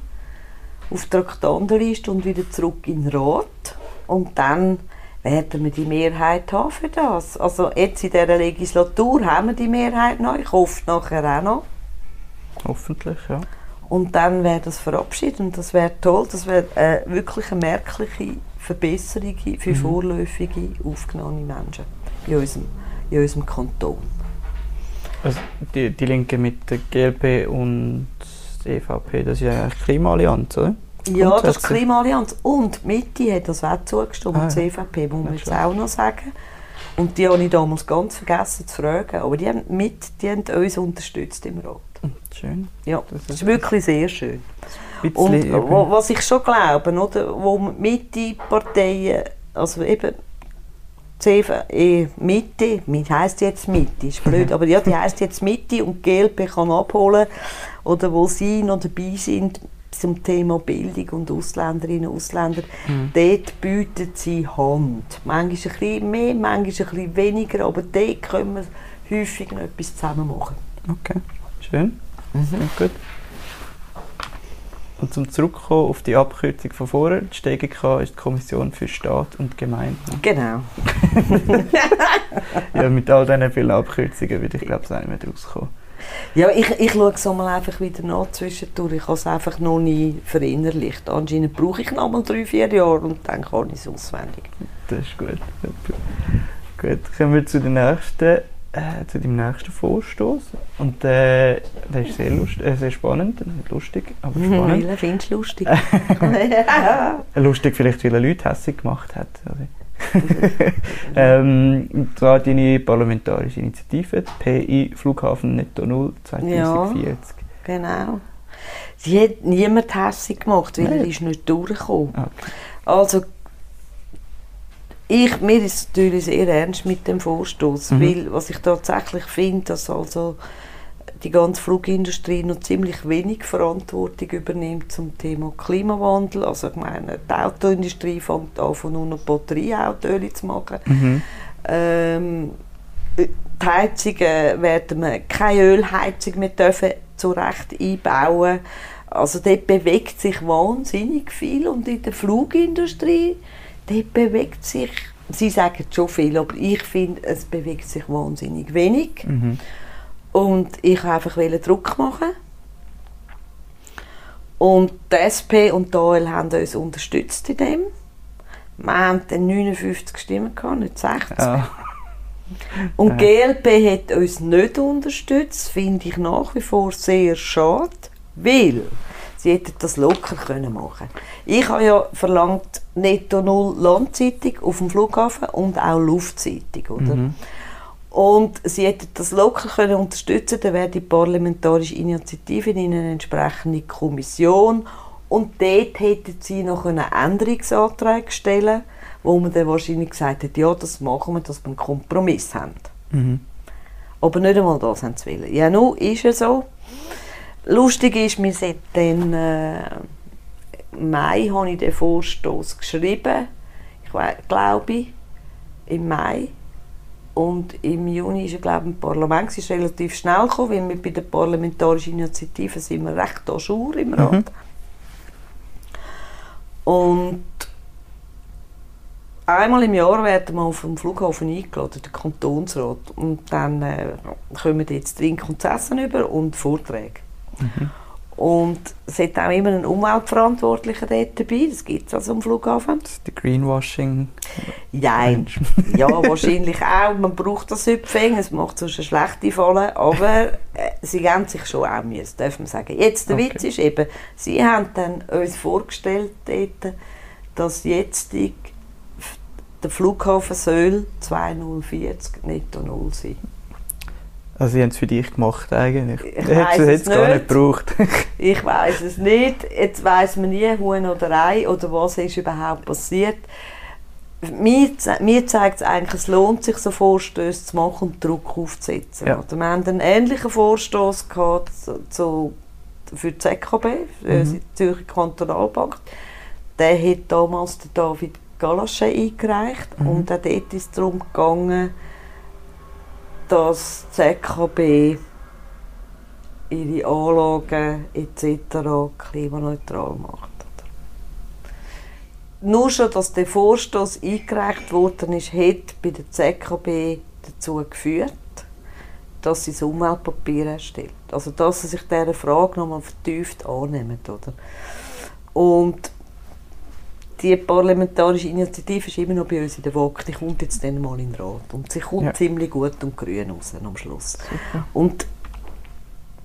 Speaker 3: auf die Traktandenliste und wieder zurück in den Rat. Und dann werden wir die Mehrheit haben für das. Also jetzt in dieser Legislatur haben wir die Mehrheit noch, ich hoffe nachher auch noch.
Speaker 2: Hoffentlich, ja.
Speaker 3: Und dann wäre das verabschiedet und das wäre toll, das wäre äh, wirklich eine merkliche Verbesserung für
Speaker 2: Mhm.
Speaker 3: vorläufige aufgenommene Menschen in unserem, in unserem Kanton.
Speaker 2: Also die, die Linke mit der GLP und der EVP, das ist ja eigentlich Klimaallianz, oder?
Speaker 3: Ja, das ist die. Klimaallianz. Und die Mitte hat das auch zugestimmt,
Speaker 2: Ah,
Speaker 3: die
Speaker 2: ja.
Speaker 3: CVP, muss man jetzt auch noch sagen. Und die habe ich damals ganz vergessen zu fragen. Aber die haben, mit, die haben uns unterstützt im Rat.
Speaker 2: Schön.
Speaker 3: Ja,
Speaker 2: Das ist
Speaker 3: wirklich sehr schön. Und wo, was ich schon glaube, oder, wo Mitte-Parteien, also eben CV, eh, Mitte, mit heisst jetzt Mitte, ist blöd, aber ja, die heisst jetzt Mitte und die GLP kann abholen, oder wo sie noch dabei sind zum Thema Bildung und Ausländerinnen und Ausländer,
Speaker 2: Mhm.
Speaker 3: dort bieten sie Hand. Manchmal ein bisschen mehr, manchmal ein bisschen weniger, aber dort können wir häufig noch etwas zusammen machen.
Speaker 2: Okay, schön.
Speaker 3: Mhm.
Speaker 2: Gut. Und zum Zurückkommen auf die Abkürzung von vorher, die StGK ist die Kommission für Staat und Gemeinden.
Speaker 3: Genau.
Speaker 2: Ja, mit all diesen vielen Abkürzungen würde ich glaube ich nicht mehr rauskommen.
Speaker 3: Ja, ich, ich schaue es mal einfach wieder nach zwischendurch. Ich habe es einfach noch nie verinnerlicht. Anscheinend brauche ich noch mal drei, vier Jahre und dann kann ich es auswendig.
Speaker 2: Das ist gut. Gut, kommen wir zu, der nächsten, äh, zu dem nächsten Vorstoß. Und äh, der ist sehr, lust äh, sehr spannend, nicht lustig, aber spannend.
Speaker 3: Mila, findest du lustig?
Speaker 2: Lustig vielleicht, weil er Leute hässlich gemacht hat. Ähm, und zwar deine parlamentarische Initiative, PI Flughafen Netto Null 2040.
Speaker 3: genau. Sie hat niemand hässlich gemacht, weil
Speaker 2: Nein.
Speaker 3: er ist nicht durchgekommen.
Speaker 2: Okay.
Speaker 3: Also, ich, mir ist es natürlich sehr ernst mit dem Vorstoß,
Speaker 2: Mhm.
Speaker 3: weil was ich tatsächlich finde, dass also die ganze Flugindustrie noch ziemlich wenig Verantwortung übernimmt zum Thema Klimawandel. Also ich meine, die Autoindustrie fängt an, von nur noch Batterieautoöl zu machen.
Speaker 2: Mhm.
Speaker 3: Ähm, die Heizungen werden wir keine Ölheizung mehr dürfen zurecht einbauen. Also dort bewegt sich wahnsinnig viel und in der Flugindustrie dort bewegt sich, sie sagen schon viel, aber ich finde, es bewegt sich wahnsinnig wenig.
Speaker 2: Mhm.
Speaker 3: Und ich wollte einfach Druck machen. Und die SP und die AL haben uns unterstützt in dem. Wir haben dann 59 Stimmen gehabt, nicht 60.
Speaker 2: Ja.
Speaker 3: Und die GLP hat uns nicht unterstützt, finde ich nach wie vor sehr schade, weil sie hätten das locker können machen Ich habe ja verlangt netto null Landzeitung auf dem Flughafen und auch Luftzeitung, oder?
Speaker 2: Mhm.
Speaker 3: Und sie hätten das locker können unterstützen, dann wäre die parlamentarische Initiative in eine entsprechende Kommission und dort hätten sie noch einen Änderungsanträge stellen, wo man dann wahrscheinlich gesagt hat, ja, das machen wir, dass wir einen Kompromiss haben.
Speaker 2: Mhm.
Speaker 3: Aber nicht einmal das haben sie wollen. Ja, nun ist es so. Lustig ist, wir sind dann äh, im Mai habe ich den Vorstoß geschrieben. Ich glaube im Mai. Und im Juni ist er, glaube ich, im Parlament. Es ist relativ schnell gekommen, weil wir bei der parlamentarischen Initiative sind wir recht à jour im Rat.
Speaker 2: Mhm.
Speaker 3: Und einmal im Jahr werden wir auf dem Flughafen eingeladen, der Kantonsrat. Und dann äh, kommen jetzt Trink und Essen über und Vorträge. Und es hat auch immer einen Umweltverantwortlichen dort dabei, das gibt es also am Flughafen.
Speaker 2: Das ist der Greenwashing.
Speaker 3: Nein, ja, wahrscheinlich auch. Man braucht das Hüpfing, es macht sonst eine schlechte Falle, aber äh, sie haben sich schon auch müssen, darf man sagen. Jetzt, der
Speaker 2: Okay.
Speaker 3: Witz ist eben, sie haben dann uns vorgestellt dort, dass jetzt die, der Flughafen soll 2040 netto null sein.
Speaker 2: Also sie haben es für dich gemacht eigentlich.
Speaker 3: Ich
Speaker 2: du
Speaker 3: es
Speaker 2: es gar
Speaker 3: nicht.
Speaker 2: gebraucht.
Speaker 3: Ich weiß es nicht. Jetzt weiß man nie, Huhn oder Ei oder was ist überhaupt passiert. Mir, mir zeigt es eigentlich, es lohnt sich, so Vorstöße zu machen und Druck aufzusetzen.
Speaker 2: Ja.
Speaker 3: Oder Wir haben einen ähnlichen Vorstoß gehabt zu, für die ZKB, für
Speaker 2: Mhm.
Speaker 3: die Zürcher Kantonalbank. Der hat damals David Galasche eingereicht
Speaker 2: Mhm.
Speaker 3: und auch dort ist es darum gegangen, dass die ZKB ihre Anlagen etc. klimaneutral macht. nur schon, dass der Vorstoß eingereicht worden ist, hat bei der ZKB dazu geführt, dass sie das Umweltpapier erstellt. Also dass sie sich dieser Frage nochmal vertieft annehmen. Oder? Und die parlamentarische Initiative ist immer noch bei uns in der WOC. Die kommt jetzt dann mal in den Rat. Und sie kommt ja. ziemlich gut und grün raus am Schluss. Super. Und,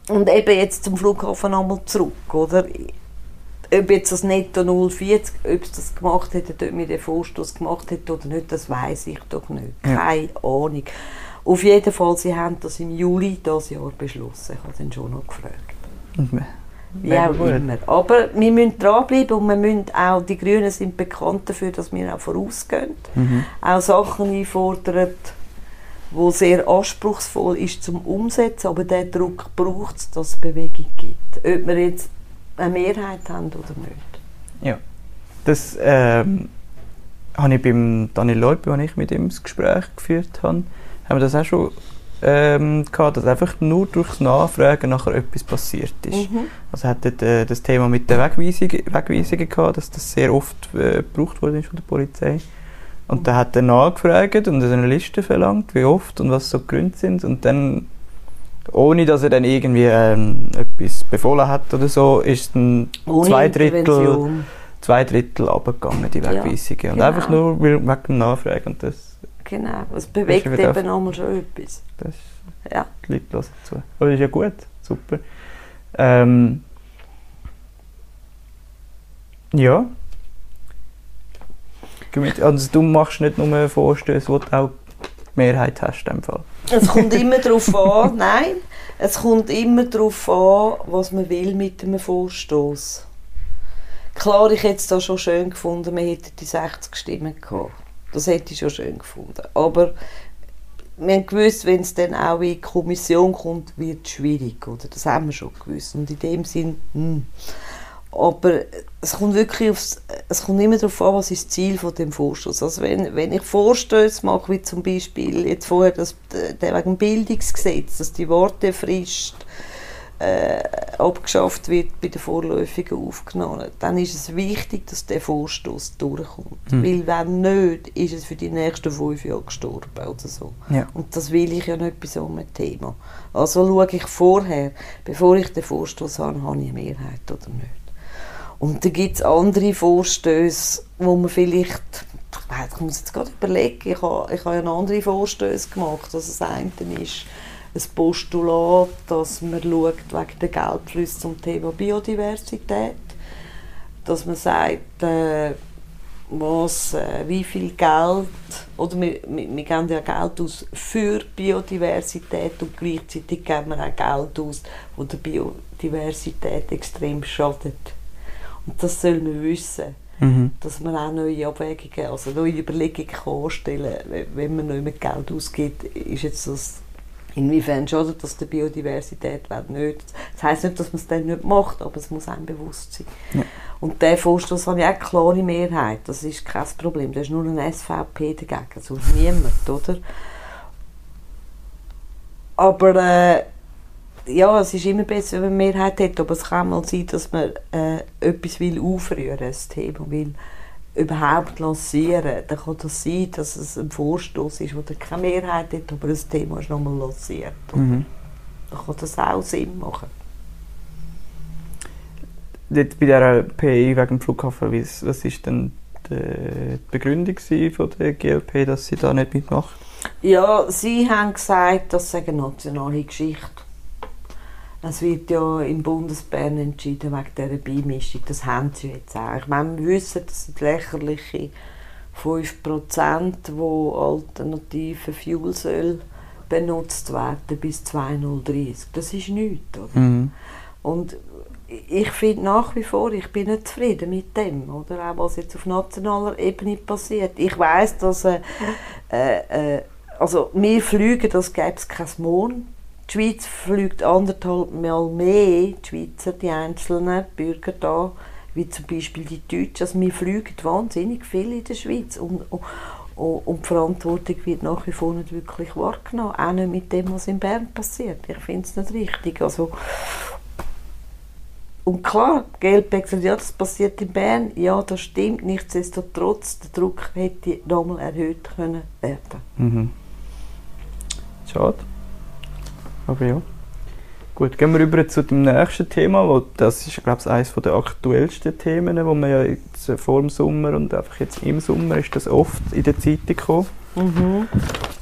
Speaker 3: und eben jetzt zum Flughafen einmal zurück. Oder? Ob jetzt das Netto 040, ob es das gemacht hätte, ob mir den Vorstoß gemacht hätte oder nicht, das weiß ich doch nicht. Ja. Keine Ahnung. Auf jeden Fall, sie haben das im Juli dieses Jahr beschlossen. Ich habe dann schon noch gefragt.
Speaker 2: Und
Speaker 3: Wie auch gut. immer. Aber wir müssen dranbleiben und wir müssen auch, die Grünen sind bekannt dafür, dass wir auch vorausgehen. Mhm. Auch Sachen einfordern, wo sehr anspruchsvoll ist zum Umsetzen, aber der Druck braucht es, dass es Bewegung gibt. Ob wir jetzt eine Mehrheit haben oder nicht.
Speaker 2: Ja, das ähm, habe ich beim Daniel Leupe, als ich mit ihm das Gespräch geführt habe, haben wir das auch schon ähm, gehabt, dass einfach nur durchs Nachfragen nachher etwas passiert ist. Mhm. Also hat äh, das Thema mit den Wegweisungen, Wegweisungen gehabt, dass das sehr oft äh, gebraucht wurde von der Polizei. Und da hat er nachgefragt und eine Liste verlangt, wie oft und was so die Gründe sind. Und dann, ohne dass er dann irgendwie ähm, etwas befohlen hat oder so, ist dann zwei Drittel, zwei Drittel runtergegangen, die Wegweisungen. Ja, genau. Und einfach nur wegen dem Nachfragen. Und das
Speaker 3: Genau, es bewegt eben nochmal schon etwas.
Speaker 2: Das ja. Die Leute hören zu. Aber das ist ja gut, super. Ähm, ja. Also du machst nicht nur Vorstöße, wo du auch Mehrheit hast in Fall.
Speaker 3: Es kommt immer darauf an, nein, es kommt immer darauf an, was man will mit einem Vorstoß. Klar, ich hätte es da schon schön gefunden, man hätte die 60 Stimmen gehabt. Das hätte ich schon schön gefunden. Aber wir haben gewusst, wenn es dann auch in die Kommission kommt, wird es schwierig. Oder? Das haben wir schon gewusst. Und in dem Sinn, hm. Aber es kommt wirklich aufs, es kommt immer darauf an, was ist das Ziel von dem Vorstoß. Also wenn, wenn ich Vorstöße mache, wie zum Beispiel jetzt vorher das, der wegen Bildungsgesetz, dass die Wortefrist äh, abgeschafft wird, bei den vorläufigen Aufgenommen, dann ist es wichtig, dass der Vorstoß durchkommt. Mhm. Weil wenn nicht, ist es für die nächsten fünf Jahre gestorben oder so.
Speaker 2: Ja.
Speaker 3: Und das will ich ja nicht bei so einem Thema. Also schaue ich vorher, bevor ich den Vorstoß habe, habe ich eine Mehrheit oder nicht. Und dann gibt es andere Vorstöße, wo man vielleicht ich muss jetzt gerade überlegen, ich habe, ich habe ja andere Vorstöße gemacht. Also das eine ist, ein Postulat, dass man schaut wegen der Geldflüsse zum Thema Biodiversität, dass man sagt, äh, was, äh, wie viel Geld, oder wir, wir, wir geben ja Geld aus für Biodiversität und gleichzeitig geben wir auch Geld aus, wo der Biodiversität extrem schadet. Und das soll man wissen. Mhm. Dass man auch neue Abwägungen, also neue Überlegungen kann anstellen kann. Wenn man nicht mehr Geld ausgibt, ist jetzt das Inwiefern schadet das der Biodiversität, wenn nicht. Das heisst nicht, dass man es dann nicht macht, aber es muss einem bewusst sein. Ja. Und der Vorstoß habe ich auch eine klare Mehrheit, das ist kein Problem. Da ist nur eine SVP dagegen, sonst niemand, oder? Aber äh, ja, es ist immer besser, wenn man eine Mehrheit hat, aber es kann mal sein, dass man äh, etwas will aufrühren, das Thema will überhaupt lancieren, dann kann das sein, dass es ein Vorstoß ist, der keine Mehrheit hat, aber das Thema ist nochmal lanciert. Mhm. Dann kann das auch Sinn machen.
Speaker 2: Dort bei dieser PI wegen dem Flughafen, was war denn die Begründung von der GLP, dass sie da nicht mitmacht?
Speaker 3: Ja, sie haben gesagt, das sei eine nationale Geschichte. Es wird ja im Bundesbern entschieden wegen dieser Beimischung. Das haben sie jetzt auch. Ich meine, wir wissen, das sind lächerliche 5%, wo alternative Fuelöl benutzt werden bis 2030. Das ist nichts. Oder? Mhm. Und ich finde nach wie vor, ich bin nicht zufrieden mit dem, oder? auch was jetzt auf nationaler Ebene passiert. Ich weiß, dass äh, äh, äh, also wir fliegen, das gäbe es kein Mond die Schweiz fliegt anderthalb Mal mehr, die Schweizer, die einzelnen Bürger da, wie zum Beispiel die Deutschen. Also wir fliegen wahnsinnig viel in der Schweiz und, und, und die Verantwortung wird nach wie vor nicht wirklich wahrgenommen, auch nicht mit dem, was in Bern passiert. Ich finde es nicht richtig. Also, und klar, GLP gesagt, ja, das passiert in Bern, ja, das stimmt, nichtsdestotrotz, der Druck hätte nochmal erhöht können werden.
Speaker 2: Mhm. Schade. Aber ja. Gut, gehen wir über zu dem nächsten Thema, wo das ist, glaube ich, eines der aktuellsten Themen, wo man ja jetzt vor dem Sommer und einfach jetzt im Sommer ist das oft in der Zeitung gekommen.
Speaker 3: Mhm.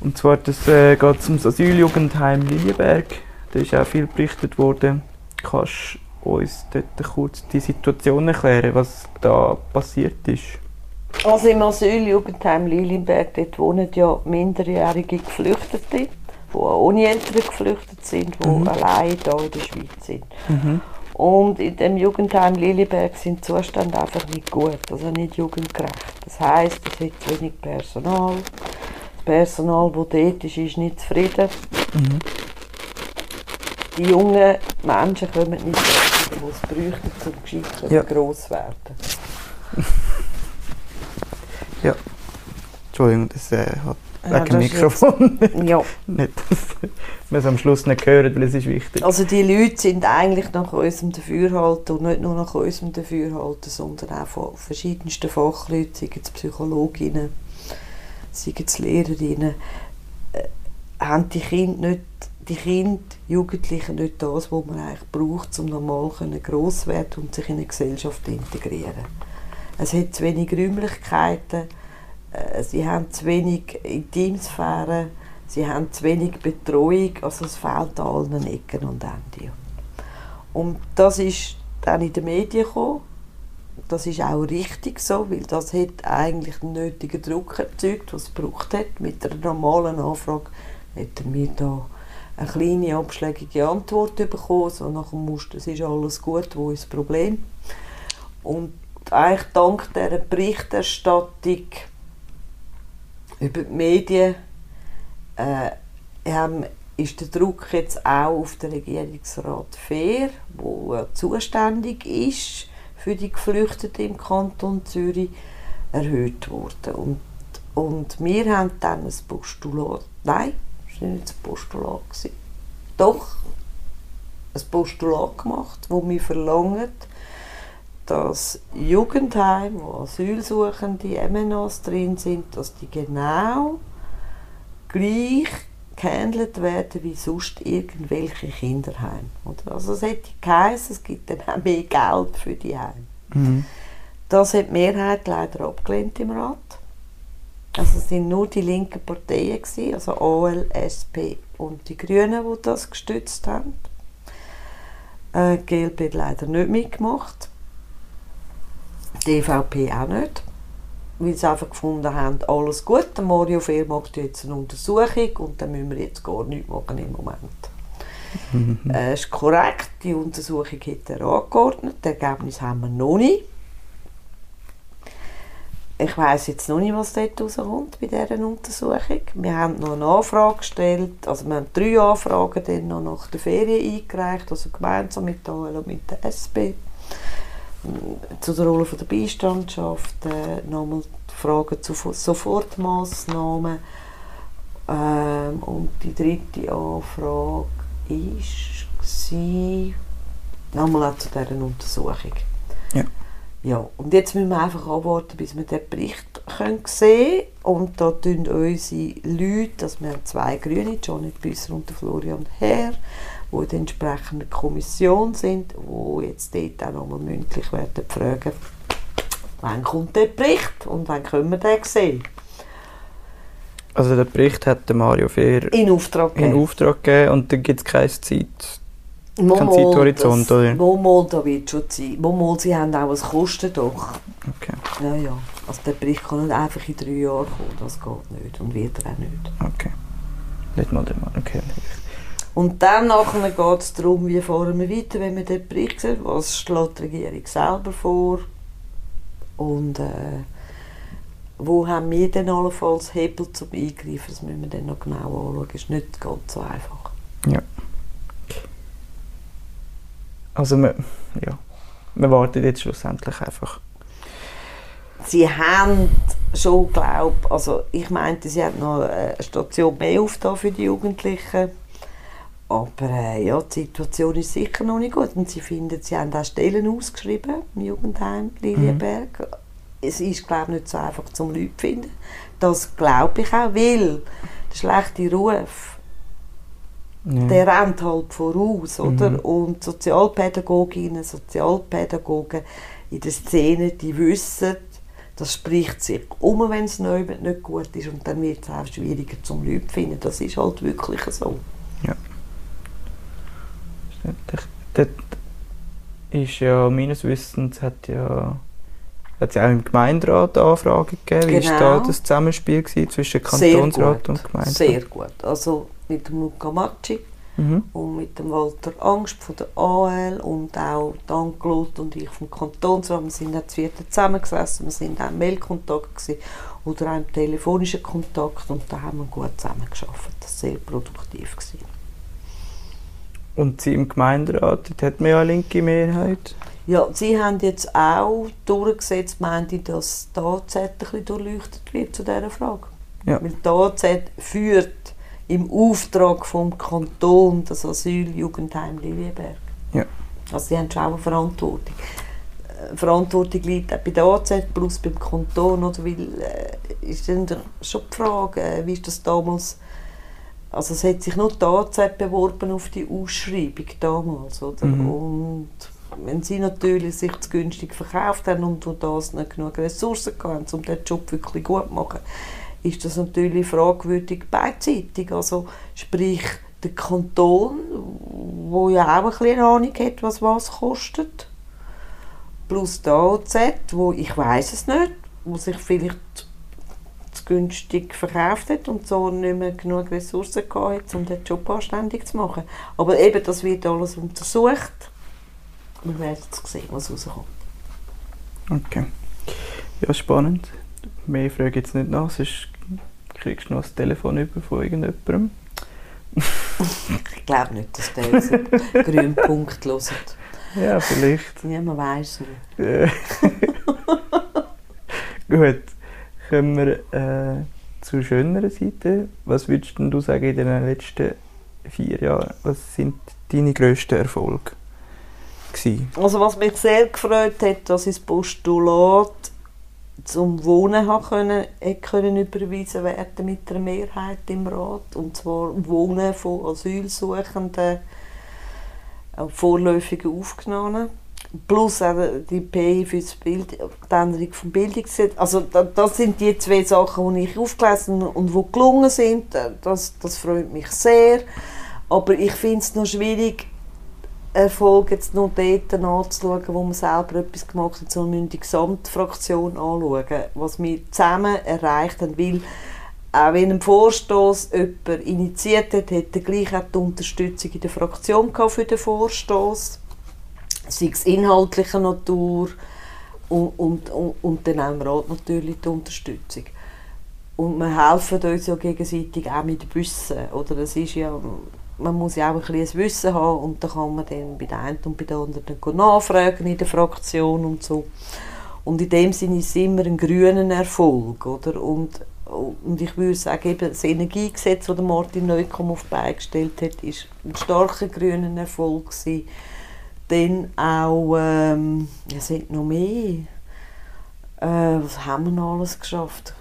Speaker 2: Und zwar das, äh, geht es ums Asyljugendheim Lilienberg. Da ist auch viel berichtet worden. Kannst du uns dort kurz die Situation erklären, was da passiert ist?
Speaker 3: Also im Asyljugendheim Lilienberg, dort wohnen ja minderjährige Geflüchtete, die ohne Eltern geflüchtet sind, die
Speaker 2: Mhm.
Speaker 3: allein hier in der Schweiz sind.
Speaker 2: Mhm.
Speaker 3: Und in dem Jugendheim Lilienberg sind die Zustände einfach nicht gut, also nicht jugendgerecht. Das heisst, es hat zu wenig Personal. Das Personal, das dort ist, ist nicht zufrieden.
Speaker 2: Mhm.
Speaker 3: Die jungen Menschen kommen nicht dazu, die es bräuchten, um gescheit
Speaker 2: Ja.
Speaker 3: gross zu werden.
Speaker 2: Entschuldigung, das äh, hat
Speaker 3: Ja,
Speaker 2: wegen Mikrofon
Speaker 3: Ja.
Speaker 2: nicht, dass wir es am Schluss nicht hören, weil es ist wichtig.
Speaker 3: Also die Leute sind eigentlich nach unserem Dafürhalten und nicht nur nach unserem Dafürhalten, sondern auch von verschiedensten Fachleuten, seien es Psychologinnen, seien es Lehrerinnen, äh, haben die Kinder nicht, die Kinder, Jugendlichen nicht das, was man eigentlich braucht, um normal gross zu werden und sich in eine Gesellschaft zu integrieren. Es hat zu wenig Räumlichkeiten, sie haben zu wenig Intimsphäre, Sie haben zu wenig Betreuung, also es fehlt an allen Ecken und Enden. Und das ist dann in den Medien gekommen. Das ist auch richtig so, weil das hat eigentlich einen nötigen Druck erzeugt, was es gebraucht hat. Mit einer normalen Anfrage hätten wir da eine kleine abschlägige Antwort bekommen, so nach dem Muster, es ist alles gut, wo ist das Problem? Und eigentlich dank dieser Berichterstattung über die Medien äh, haben, ist der Druck jetzt auch auf den Regierungsrat Fair, ja zuständig ist für die Geflüchteten im Kanton Zürich, erhöht worden. Und, und wir haben dann ein Postulat, nein, es war nicht ein Postulat, doch ein Postulat gemacht, wo wir verlangen, dass Jugendheime, wo Asylsuchende, MNAs drin sind, dass die genau gleich gehandelt werden wie sonst irgendwelche Kinderheime. Oder? Also es hätte geheißen, es gibt dann auch mehr Geld für die Heime.
Speaker 2: Mhm.
Speaker 3: Das hat die Mehrheit leider abgelehnt im Rat. Also es sind nur die linken Parteien, gewesen, also AL, SP und die Grünen, die das gestützt haben. Äh, GLP hat leider nicht mitgemacht. Die EVP auch nicht. Weil sie einfach gefunden haben, alles gut, der Mario Fehr macht jetzt eine Untersuchung und dann müssen wir jetzt gar nichts machen im Moment.
Speaker 2: Mhm.
Speaker 3: Äh, ist korrekt, die Untersuchung hat er angeordnet, das Ergebnis haben wir noch nicht. Ich weiß jetzt noch nicht, was dort rauskommt bei dieser Untersuchung. Wir haben noch eine Anfrage gestellt, also wir haben drei Anfragen dann noch nach der Ferien eingereicht, also gemeinsam mit der AL und mit der SP. Zu der Rolle von der Beistandschaft, äh, nochmal Fragen zu Fo- Sofortmaßnahmen. Ähm, und die dritte Anfrage war nochmal auch zu dieser Untersuchung.
Speaker 2: Ja.
Speaker 3: Ja, und jetzt müssen wir einfach abwarten, bis wir den Bericht können sehen können. Und da tun unsere Leute, dass wir haben zwei Grüne, Johnny Büsser und Florian Herr, die in der entsprechenden Kommission sind, die jetzt dort auch nochmal mündlich werden fragen, wann kommt der Bericht und wann können wir den sehen.
Speaker 2: Also der Bericht hat der Mario Fehr
Speaker 3: In Auftrag
Speaker 2: in
Speaker 3: gegeben.
Speaker 2: Auftrag gegeben und dann gibt es keine Zeit.
Speaker 3: Mal,
Speaker 2: kein
Speaker 3: mal,
Speaker 2: Zeithorizont,
Speaker 3: das-
Speaker 2: oder?
Speaker 3: Mal, da wird schon Zeit. Mal, sie haben auch ein Kosten doch.
Speaker 2: Okay,
Speaker 3: Ja, ja. Also der Bericht kann nicht einfach in drei Jahren kommen, das geht nicht und wird er auch nicht.
Speaker 2: okay. Nicht mal der Mann, okay.
Speaker 3: Und dann nachher geht es darum, wie fahren wir weiter, wenn wir den Bericht sehen, was schlägt die Regierung selber vor und äh, wo haben wir denn allenfalls Hebel zum Eingreifen, das müssen wir dann noch genau anschauen, ist nicht ganz so einfach.
Speaker 2: Also wir, ja, wir warten jetzt schlussendlich einfach.
Speaker 3: Sie haben schon, glaub, also ich meinte, sie haben noch eine Station mehr aufgetan für die Jugendlichen. Aber äh, ja, die Situation ist sicher noch nicht gut. Und sie finden, sie haben auch Stellen ausgeschrieben im Jugendheim Lilienberg. Mhm. Es ist, glaube ich, nicht so einfach zum Leute zu finden. Das glaube ich auch, weil der schlechte Ruf, ja. der rennt halt voraus, oder? Mhm. Und Sozialpädagoginnen, Sozialpädagogen in der Szene, die wissen, das spricht sich um, wenn es nicht gut ist und dann wird es auch schwieriger zum Leute zu finden. Das ist halt wirklich so.
Speaker 2: Ja. Dort ist ja, meines Wissens, hat ja hat es auch im Gemeinderat Anfragen gegeben. Genau. Wie war da das Zusammenspiel zwischen Kantonsrat und Gemeinderat?
Speaker 3: Sehr gut. Also mit dem Luca Macci mhm. und mit dem Walter Angst von der AL und auch Danklot und ich vom Kantonsrat. Wir sind auch zu zusammengesessen, wir sind auch im Mailkontakt gewesen, oder auch im telefonischen Kontakt und da haben wir gut zusammengearbeitet. Das war sehr produktiv. Gewesen.
Speaker 2: Und Sie im Gemeinderat, dort hat man ja eine linke Mehrheit.
Speaker 3: Ja, Sie haben jetzt auch durchgesetzt, meinte dass die AZ ein bisschen durchleuchtet wird zu dieser Frage. Ja. Weil die AZ führt im Auftrag vom Kanton das Asyljugendheim Lilienberg. Ja. Also sie haben schon auch eine Verantwortung. Äh, Verantwortung liegt auch bei der AZ plus beim Kanton, oder? Weil, äh, ist dann schon die Frage, äh, wie ist das damals, also es hat sich nur die AZ beworben auf die Ausschreibung damals, oder? Mhm. Und wenn sie natürlich sich zu günstig verkauft haben und durch das nicht genug Ressourcen haben, um den Job wirklich gut zu machen, ist das natürlich fragwürdig beidseitig. Also sprich, der Kanton, wo ja auch ein bisschen Ahnung hat, was was kostet, plus der AZ, wo ich weiß es nicht, wo sich vielleicht günstig verkauft hat und so nicht mehr genug Ressourcen hat, um den Job anständig zu machen. Aber eben, das wird alles untersucht. Wir werden sehen, was rauskommt.
Speaker 2: Okay. Ja, spannend mehr frage ich jetzt nicht nach, sonst kriegst du noch das Telefon über von irgendjemandem.
Speaker 3: ich glaube nicht, dass der jetzt einen grünen Punkt hört.
Speaker 2: Ja, vielleicht.
Speaker 3: Ja, man weiß
Speaker 2: nicht. Gut, kommen wir äh, zur schöneren Seite. Was würdest du sagen in den letzten vier Jahren? Was sind deine grössten Erfolge? Gewesen?
Speaker 3: Also was mich sehr gefreut hat, dass das Postulat zum Wohnen können, können überwiesen werden mit einer Mehrheit im Rat. Und zwar Wohnen von Asylsuchenden, auch vorläufig aufgenommen. Plus die PI für Bild, die Änderung des Bildungsgesetzes. Also das sind die zwei Sachen, die ich aufgelesen und die gelungen sind. Das, das freut mich sehr. Aber ich finde es noch schwierig, Erfolg jetzt noch dort anzuschauen, wo man selber etwas gemacht hat, sondern die Gesamtfraktion anschauen, was wir zusammen erreicht haben, weil auch wenn ein Vorstoß jemand initiiert hat, hat er gleich auch die Unterstützung in der Fraktion für den Vorstoß, sei es inhaltlicher Natur und, und, und, und dann auch im Rat natürlich die Unterstützung. Und wir helfen uns ja gegenseitig auch mit Wissen, oder? Das ist ja man muss ja auch ein bisschen Wissen haben und dann kann man dann bei der einen und bei der anderen nachfragen in der Fraktion und so. Und in dem Sinne ist es immer ein grüner Erfolg, oder? Und, und ich würde sagen, eben das Energiegesetz, das Martin Neukomm auf die Beine gestellt hat, ist ein starker grüner Erfolg gewesen. Dann auch, ähm, es sind noch mehr. Äh, was haben wir noch alles geschafft?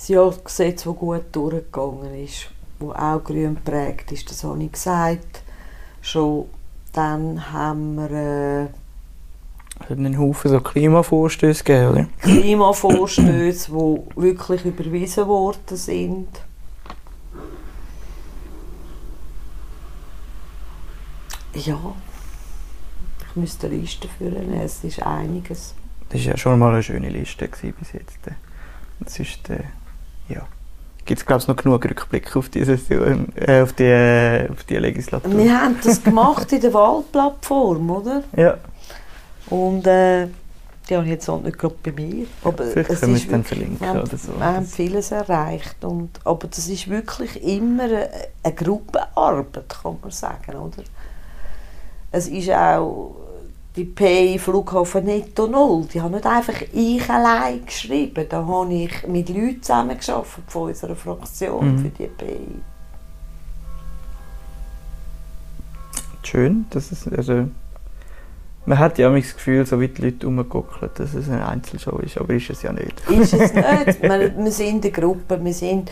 Speaker 3: das Jagdgesetz, das gut durchgegangen ist, das auch grün prägt ist, das habe ich gesagt. Schon dann haben wir... Äh,
Speaker 2: es hat einen Haufen so Klimavorstöße gegeben, oder?
Speaker 3: Klimavorstöße, die wirklich überwiesen worden sind. Ja, ich müsste eine Liste führen, es ist einiges.
Speaker 2: Das war ja schon mal eine schöne Liste bis jetzt. Das ist der ja, gibt es glaube ich noch genug Rückblicke auf die Session, äh, auf, die, äh, auf die Legislatur.
Speaker 3: Wir haben das gemacht in der Wahlplattform, oder?
Speaker 2: Ja.
Speaker 3: Und äh, die habe ich jetzt auch nicht gerade bei mir. Aber
Speaker 2: Vielleicht
Speaker 3: es
Speaker 2: können wir es dann verlinken
Speaker 3: wir
Speaker 2: oder so.
Speaker 3: Wir haben vieles erreicht. Und, aber das ist wirklich immer eine, eine Gruppenarbeit, kann man sagen, oder? es ist auch die P Flughafen Netto Null, die haben nicht einfach ich allein geschrieben, da habe ich mit Leuten zusammengearbeitet von unserer Fraktion mhm. für die PI.
Speaker 2: Schön, dass es also man hat ja das Gefühl, so wie die Leute rumgockeln, dass es eine Einzelshow ist, aber ist es ja nicht.
Speaker 3: Ist es nicht, wir, wir sind eine Gruppe, wir sind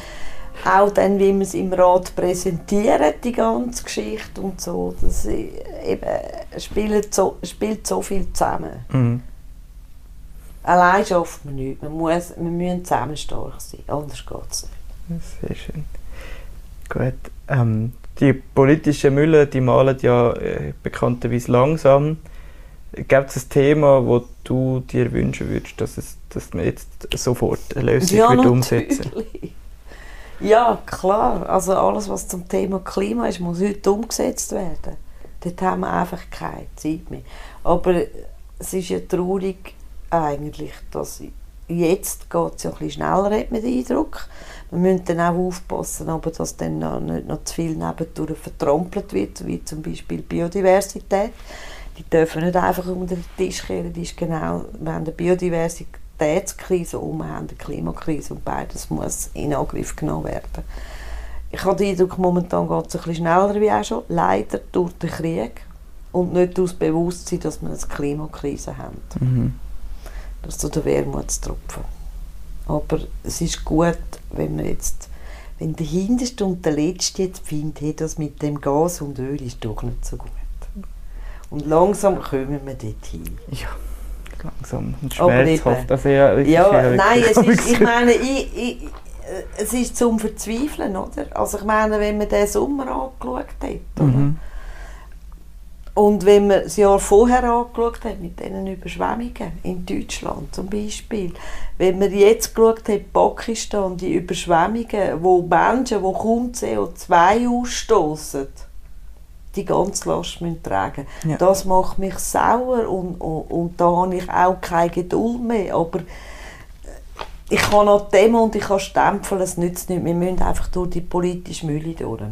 Speaker 3: auch dann, wie wir es im Rat präsentieren, die ganze Geschichte und so, das eben, spielt, so, spielt so viel zusammen.
Speaker 2: Mhm.
Speaker 3: Allein schafft man nichts, man muss, wir müssen zusammen stark sein, anders geht es nicht.
Speaker 2: Sehr schön. Gut. Ähm, die politischen Müller, die malen ja äh, bekannterweise langsam. Gibt es ein Thema, wo du dir wünschen würdest, dass, es, dass man jetzt sofort eine Lösung
Speaker 3: Ja,
Speaker 2: wird umsetzen
Speaker 3: Ja, klar. Also alles, was zum Thema Klima ist, muss heute umgesetzt werden. Dort haben wir einfach keine Zeit mehr. Aber es ist ja traurig eigentlich, dass jetzt geht es ja ein bisschen schneller, hat man den Eindruck. Wir müssen dann auch aufpassen, aber dass dann noch nicht noch zu viel nebendurch vertrampelt wird, wie zum Beispiel Biodiversität. Die dürfen nicht einfach unter den Tisch kehren. Die ist genau, wir haben eine Biodiversitätskrise und wir haben eine Klimakrise und beides muss in Angriff genommen werden. Ich habe den Eindruck, momentan geht es ein bisschen schneller wie auch schon, leider durch den Krieg und nicht das Bewusstsein, dass wir eine Klimakrise haben.
Speaker 2: Mhm.
Speaker 3: Das ist so der Wermutstropfen. Aber es ist gut, wenn man jetzt, wenn der Hinterste und der Letzte jetzt findet, hey, das mit dem Gas und Öl ist doch nicht so gut. Und langsam kommen wir dorthin.
Speaker 2: Ja, langsam und
Speaker 3: eben.
Speaker 2: Also, ja, es ist
Speaker 3: Ja, nein, es ist, ich meine, ich, ich, es ist zum Verzweifeln, oder? Also ich meine, wenn man den Sommer angeschaut hat?
Speaker 2: Mhm.
Speaker 3: Und wenn man das Jahr vorher angeschaut hat, mit diesen Überschwemmungen in Deutschland zum Beispiel, wenn man jetzt geschaut hat, Pakistan, die Überschwemmungen, wo Menschen, die kaum CO2 ausstoßen, die ganze Last müssen tragen
Speaker 2: Ja.
Speaker 3: Das macht mich sauer und, und, und da habe ich auch keine Geduld mehr. Aber ich kann noch Demo und ich kann stempeln, es nützt nicht. Wir müssen einfach durch die politische Mühle durch, oder?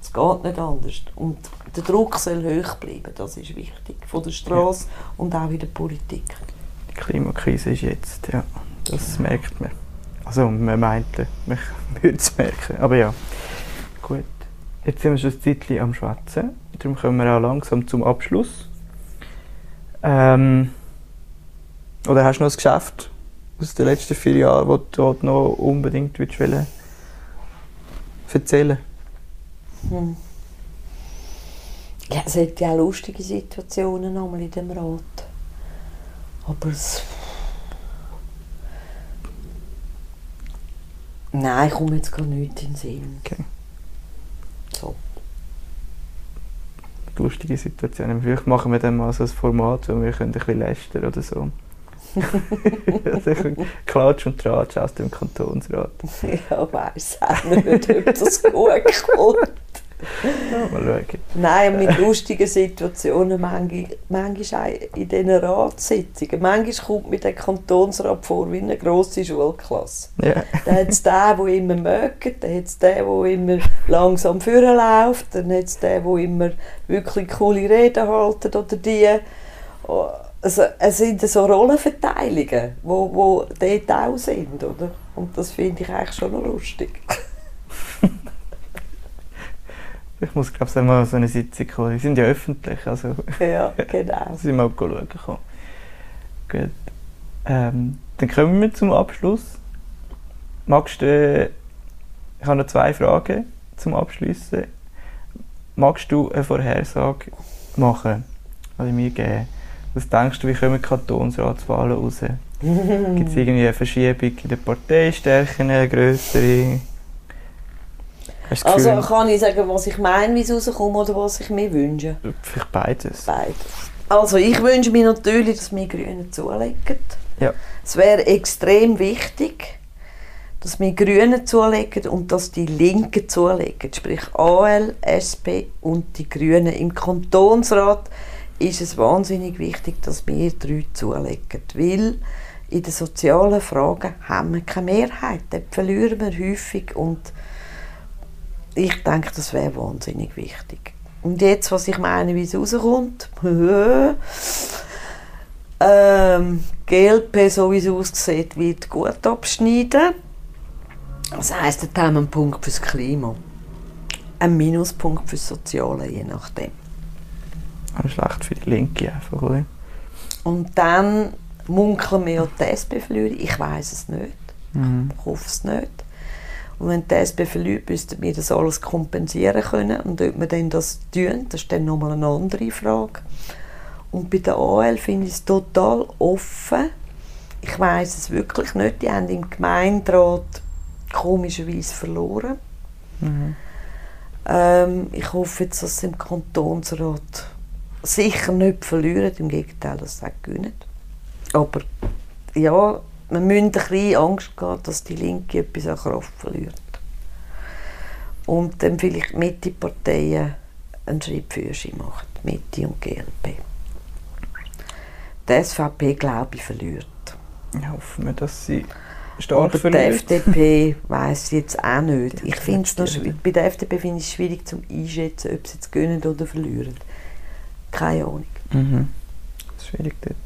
Speaker 3: Es geht nicht anders. Und der Druck soll hoch bleiben, das ist wichtig. Von der Straße und auch in der Politik.
Speaker 2: Die Klimakrise ist jetzt, ja. Das merkt man. Also man meint, man würde es merken. Aber ja, gut. Jetzt sind wir schon ein Zeitchen am Schwätzen. Darum kommen wir auch langsam zum Abschluss. Ähm, oder hast du noch ein Geschäft aus den letzten vier Jahren, das du dort noch unbedingt willst erzählen
Speaker 3: Hm. Ja, es hat ja auch lustige Situationen nochmal in dem Rat. Aber es... Nein, ich komme jetzt gar nicht in den Sinn.
Speaker 2: Okay.
Speaker 3: So.
Speaker 2: Lustige Situationen. Vielleicht machen wir dann mal so ein Format, wo wir können ein bisschen lästern oder so. also Klatsch und Tratsch aus dem Kantonsrat.
Speaker 3: Ja, weiss auch nicht, ob das gut kommt.
Speaker 2: Ja, mal schauen.
Speaker 3: Nein, mit lustigen Situationen manchmal, manchmal auch in diesen Ratssitzungen. Manchmal kommt mir der Kantonsrat vor wie eine grosse Schulklasse.
Speaker 2: Ja.
Speaker 3: Dann hat es den, der immer mögt, dann hat es den, der immer langsam vorläuft, dann hat es den, der immer wirklich coole Reden halten oder die. Oh, Also, es sind so Rollenverteilungen, die wo, wo dort auch sind, oder? Und das finde ich eigentlich schon noch lustig.
Speaker 2: Ich muss glaube ich mal so eine Sitzung kommen. Die sind ja öffentlich, also
Speaker 3: Ja, genau.
Speaker 2: muss ich mal schauen kommen. Gut. Ähm, dann kommen wir zum Abschluss. Magst du, äh, ich habe noch zwei Fragen zum Abschließen. Magst du eine Vorhersage machen, oder mir geben? Was denkst du, wie kommen Kantonsratswahlen raus? Gibt es irgendwie eine Verschiebung in den Parteistärken, eine grössere?
Speaker 3: Also kann ich sagen, was ich meine, wie es rauskommt oder was ich mir wünsche?
Speaker 2: vielleicht beides?
Speaker 3: Beides. Also ich wünsche mir natürlich, dass wir Grüne zulegen.
Speaker 2: Ja.
Speaker 3: Es wäre extrem wichtig, dass wir Grüne zulegen und dass die Linken zulegen. Sprich AL, SP und die Grünen. Im Kantonsrat ist es wahnsinnig wichtig, dass wir drei zulegen. Weil in den sozialen Fragen haben wir keine Mehrheit. Dort verlieren wir häufig und ich denke, das wäre wahnsinnig wichtig. Und jetzt, was ich meine, wie es rauskommt. ähm, GLP, so wie es aussieht, wird gut abschneiden. Das heisst, dort haben wir einen Punkt fürs Klima. Ein Minuspunkt fürs Soziale, je nachdem.
Speaker 2: Auch schlecht für die Linke einfach, oder?
Speaker 3: Und dann munkeln wir die SP verlieren. Ich weiß es nicht.
Speaker 2: Mhm.
Speaker 3: Ich hoffe es nicht. Und wenn die SP verliert, müssten wir das alles kompensieren können. Und ob wir dann das tun, das ist dann nochmal eine andere Frage. Und bei der AL finde ich es total offen. Ich weiß es wirklich nicht. Die haben im Gemeinderat komischerweise verloren.
Speaker 2: Mhm.
Speaker 3: Ähm, ich hoffe jetzt, dass sie im Kantonsrat sicher nicht verlieren, im Gegenteil, dass sie gewinnen. Aber ja, wir müssen ein bisschen Angst haben, dass die Linke etwas an Kraft verliert. Und dann vielleicht die Mitte-Parteien einen Schritt für sie machen, die Mitte und GLP. Die SVP, glaube ich, verliert.
Speaker 2: Hoffen wir, dass sie stark
Speaker 3: Aber die
Speaker 2: verliert.
Speaker 3: FDP weiß jetzt auch nicht.
Speaker 2: Die
Speaker 3: Ich finde es noch bei der FDP finde ich es schwierig zu einschätzen, ob sie jetzt gewinnen oder verlieren. Keine Ahnung.
Speaker 2: Mhm. Das ist schwierig dort.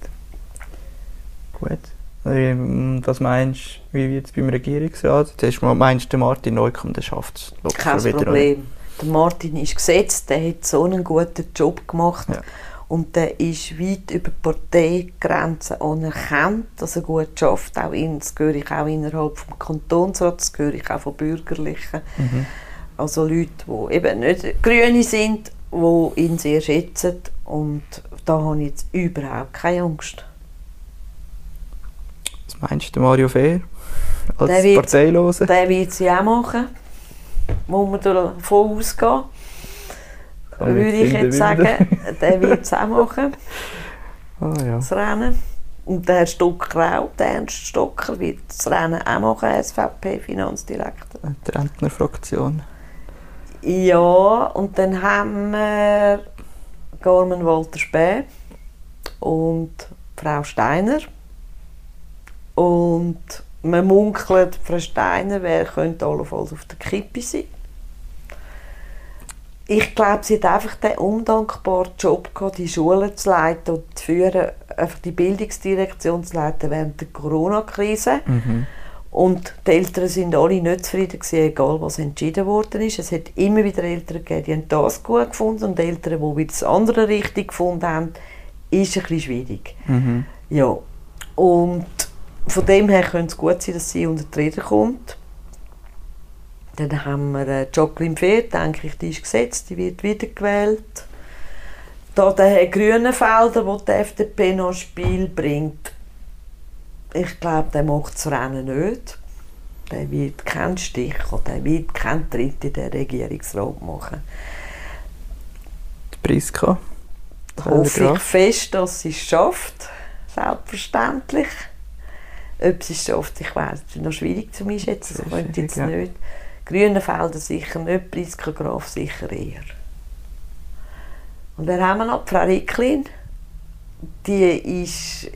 Speaker 2: Gut. Ähm, Was meinst du, wie es beim Regierungsrat? Zuerst mal meinst du, der Martin Neukomm, der schafft es
Speaker 3: Kein. Problem. Der Martin ist gesetzt, der hat so einen guten Job gemacht.
Speaker 2: Ja.
Speaker 3: Und der ist weit über die Parteigrenzen anerkannt, dass er gut schafft. Auch in, das höre ich auch innerhalb des Kantonsrats, das höre ich auch von Bürgerlichen.
Speaker 2: Mhm.
Speaker 3: Also Leute, die eben nicht Grüne sind, die ihn sehr schätzen. Und da habe ich jetzt überhaupt keine Angst.
Speaker 2: Meinst du, Mario Fehr? Als
Speaker 3: Der wird-
Speaker 2: Parteilose?
Speaker 3: Der wird sie auch machen. Muss man davon ausgehen.
Speaker 2: Kann
Speaker 3: Würde ich jetzt sagen. Der wird es auch machen,
Speaker 2: Ah ja.
Speaker 3: das Rennen. Und der Herr Stocker auch, der Ernst Stocker, wird das Rennen auch machen, SVP-Finanzdirektor.
Speaker 2: Die Rentnerfraktion.
Speaker 3: Ja, und dann haben wir Carmen Walter Späh und Frau Steiner. Und man munkelt, Frau Steiner wer könnte allenfalls auf der Kippe sein. Ich glaube, sie hat einfach den undankbaren Job gehabt, die Schulen zu leiten und zu führen, einfach die Bildungsdirektion zu leiten während der Corona-Krise.
Speaker 2: Mhm.
Speaker 3: Und die Eltern sind alle nicht zufrieden gewesen, egal was entschieden worden ist. Es hat immer wieder Eltern gegeben, die haben das gut gefunden und Eltern, die wieder das andere richtig gefunden haben, ist ein bisschen schwierig.
Speaker 2: Mhm.
Speaker 3: Ja, und von dem her könnte es gut sein, dass sie unter die Räder kommt. Dann haben wir äh, Jacqueline Fehr, denke ich, die ist gesetzt, die wird wiedergewählt. Da der Grünenfelder, der die FDP noch ins Spiel bringt, ich glaube, der macht das Rennen nicht. Der wird keinen Stich oder der wird keinen Tritt in den Regierungsrat machen.
Speaker 2: Die Priska.
Speaker 3: hoffe ich fest, dass sie es schafft. Selbstverständlich. Ob es schafft, ich weiß, ist noch schwierig zu einschätzen. Das könnte ich jetzt
Speaker 2: ja.
Speaker 3: nicht. Grünenfelder sicher nicht, Priska Graf sicher eher. Und dann haben wir noch die Frau Ricklin. Die ist,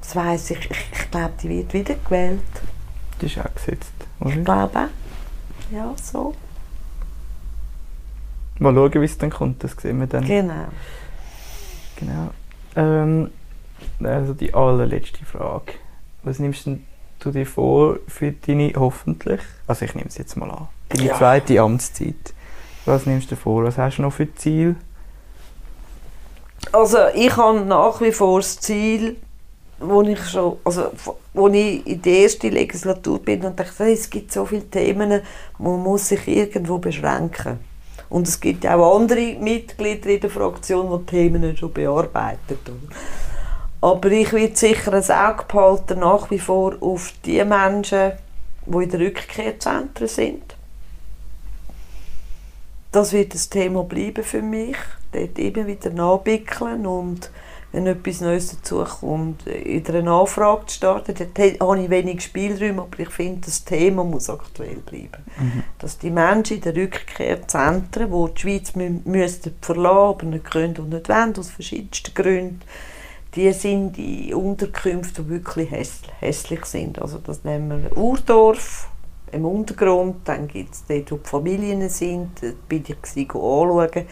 Speaker 3: das weiss ich, ich, ich glaube, die wird wieder gewählt.
Speaker 2: Die ist auch gesetzt.
Speaker 3: Ich
Speaker 2: Oder?
Speaker 3: glaube auch. Ja, so.
Speaker 2: Mal schauen, wie es dann kommt, das sehen wir dann.
Speaker 3: Genau.
Speaker 2: Genau. Ähm, also die allerletzte Frage. Was nimmst du dir vor für deine hoffentlich, also ich nehme es jetzt mal an, deine
Speaker 3: Ja.
Speaker 2: zweite Amtszeit? Was nimmst du vor? Was hast du noch für Ziel?
Speaker 3: Also ich habe nach wie vor das Ziel, wo ich schon, also wo ich in der ersten Legislatur bin und dachte, es gibt so viele Themen, man muss sich irgendwo beschränken. Und es gibt auch andere Mitglieder in der Fraktion, die die Themen schon bearbeitet. Aber ich werde sicher ein Auge behalten, nach wie vor auf die Menschen, die in den Rückkehrzentren sind. Das wird das Thema bleiben für mich. Dort immer wieder nachbickeln und wenn etwas Neues dazu kommt, wieder eine Nachfrage zu starten. Dort habe ich wenig Spielräume, aber ich finde, das Thema muss aktuell bleiben. Dass die Menschen in den Rückkehrzentren, die die Schweiz mü müssten verlassen, aber nicht können und nicht wollen, aus verschiedensten Gründen, die sind in Unterkünften, die wirklich häss hässlich sind. Also das nennen wir Urdorf im Untergrund, dann gibt es dort, wo die Familien sind, dort bin ich anschauen.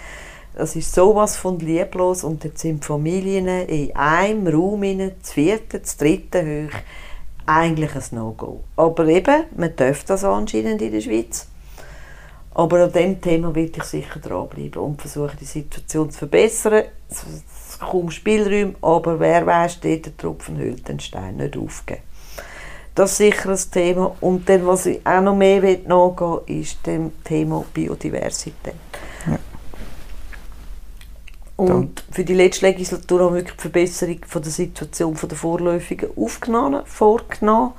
Speaker 3: Das ist sowas von lieblos und dort sind die Familien in einem Raum, das vierte, das dritte hoch, eigentlich ein No-Go. Aber eben, man darf das anscheinend in der Schweiz. Aber an diesem Thema will ich sicher dranbleiben und versuchen, die Situation zu verbessern. Kaum Spielräume, aber wer weiß, steht der Tropfen hüllt den Stein nicht aufgeben. Das ist sicher ein Thema. Und dann, was ich auch noch mehr nachgehen will, ist dem Thema Biodiversität.
Speaker 2: Ja.
Speaker 3: Und für die letzte Legislatur haben wir wirklich die Verbesserung von der Situation der Vorläufigen aufgenommen, vorgenommen.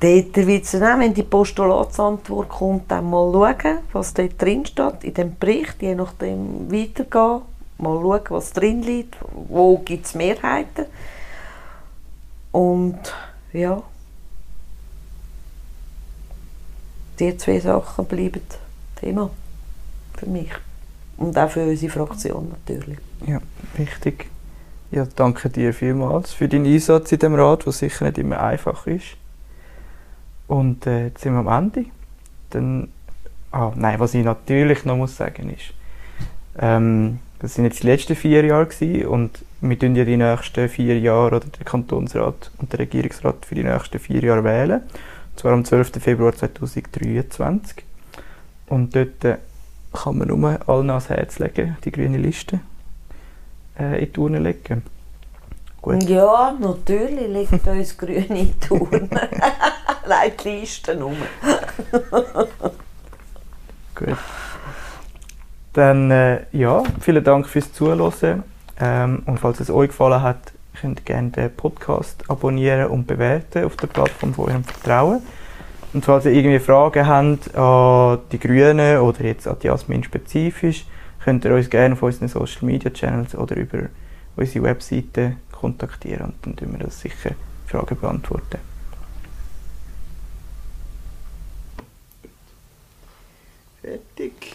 Speaker 3: Dort wird es auch, wenn die Postulatsantwort kommt, dann mal schauen, was dort drin steht, in dem Bericht, je nachdem weitergehen, mal schauen, was drin liegt, wo gibt es Mehrheiten. Und ja, die zwei Sachen bleiben Thema für mich. Und auch für unsere Fraktion natürlich.
Speaker 2: Ja, wichtig. Ja, danke dir vielmals für deinen Einsatz in dem Rat, was sicher nicht immer einfach ist. Und äh, jetzt sind wir am Ende. Dann, ah, nein, was ich natürlich noch muss sagen ist, ähm, das sind jetzt die letzten vier Jahre gewesen, und wir tun ja die nächsten vier Jahre oder der Kantonsrat und der Regierungsrat für die nächsten vier Jahre wählen. Und zwar am 12. Februar 2023. Und dort äh, kann man nur allen ans Herz legen, die grüne Liste äh, in die Urne legen. Gut.
Speaker 3: Ja, natürlich liegt uns grün in die Urne. Nein, die Liste rum.
Speaker 2: Gut. Dann, äh, ja, vielen Dank fürs Zuhören. Ähm, und falls es euch gefallen hat, könnt ihr gerne den Podcast abonnieren und bewerten auf der Plattform von eurem Vertrauen. Und falls ihr irgendwie Fragen habt an die Grünen oder jetzt an die Jasmin spezifisch, könnt ihr uns gerne auf unseren Social Media Channels oder über unsere Webseite kontaktieren und dann tun wir das sicher Fragen beantworten. Fertig.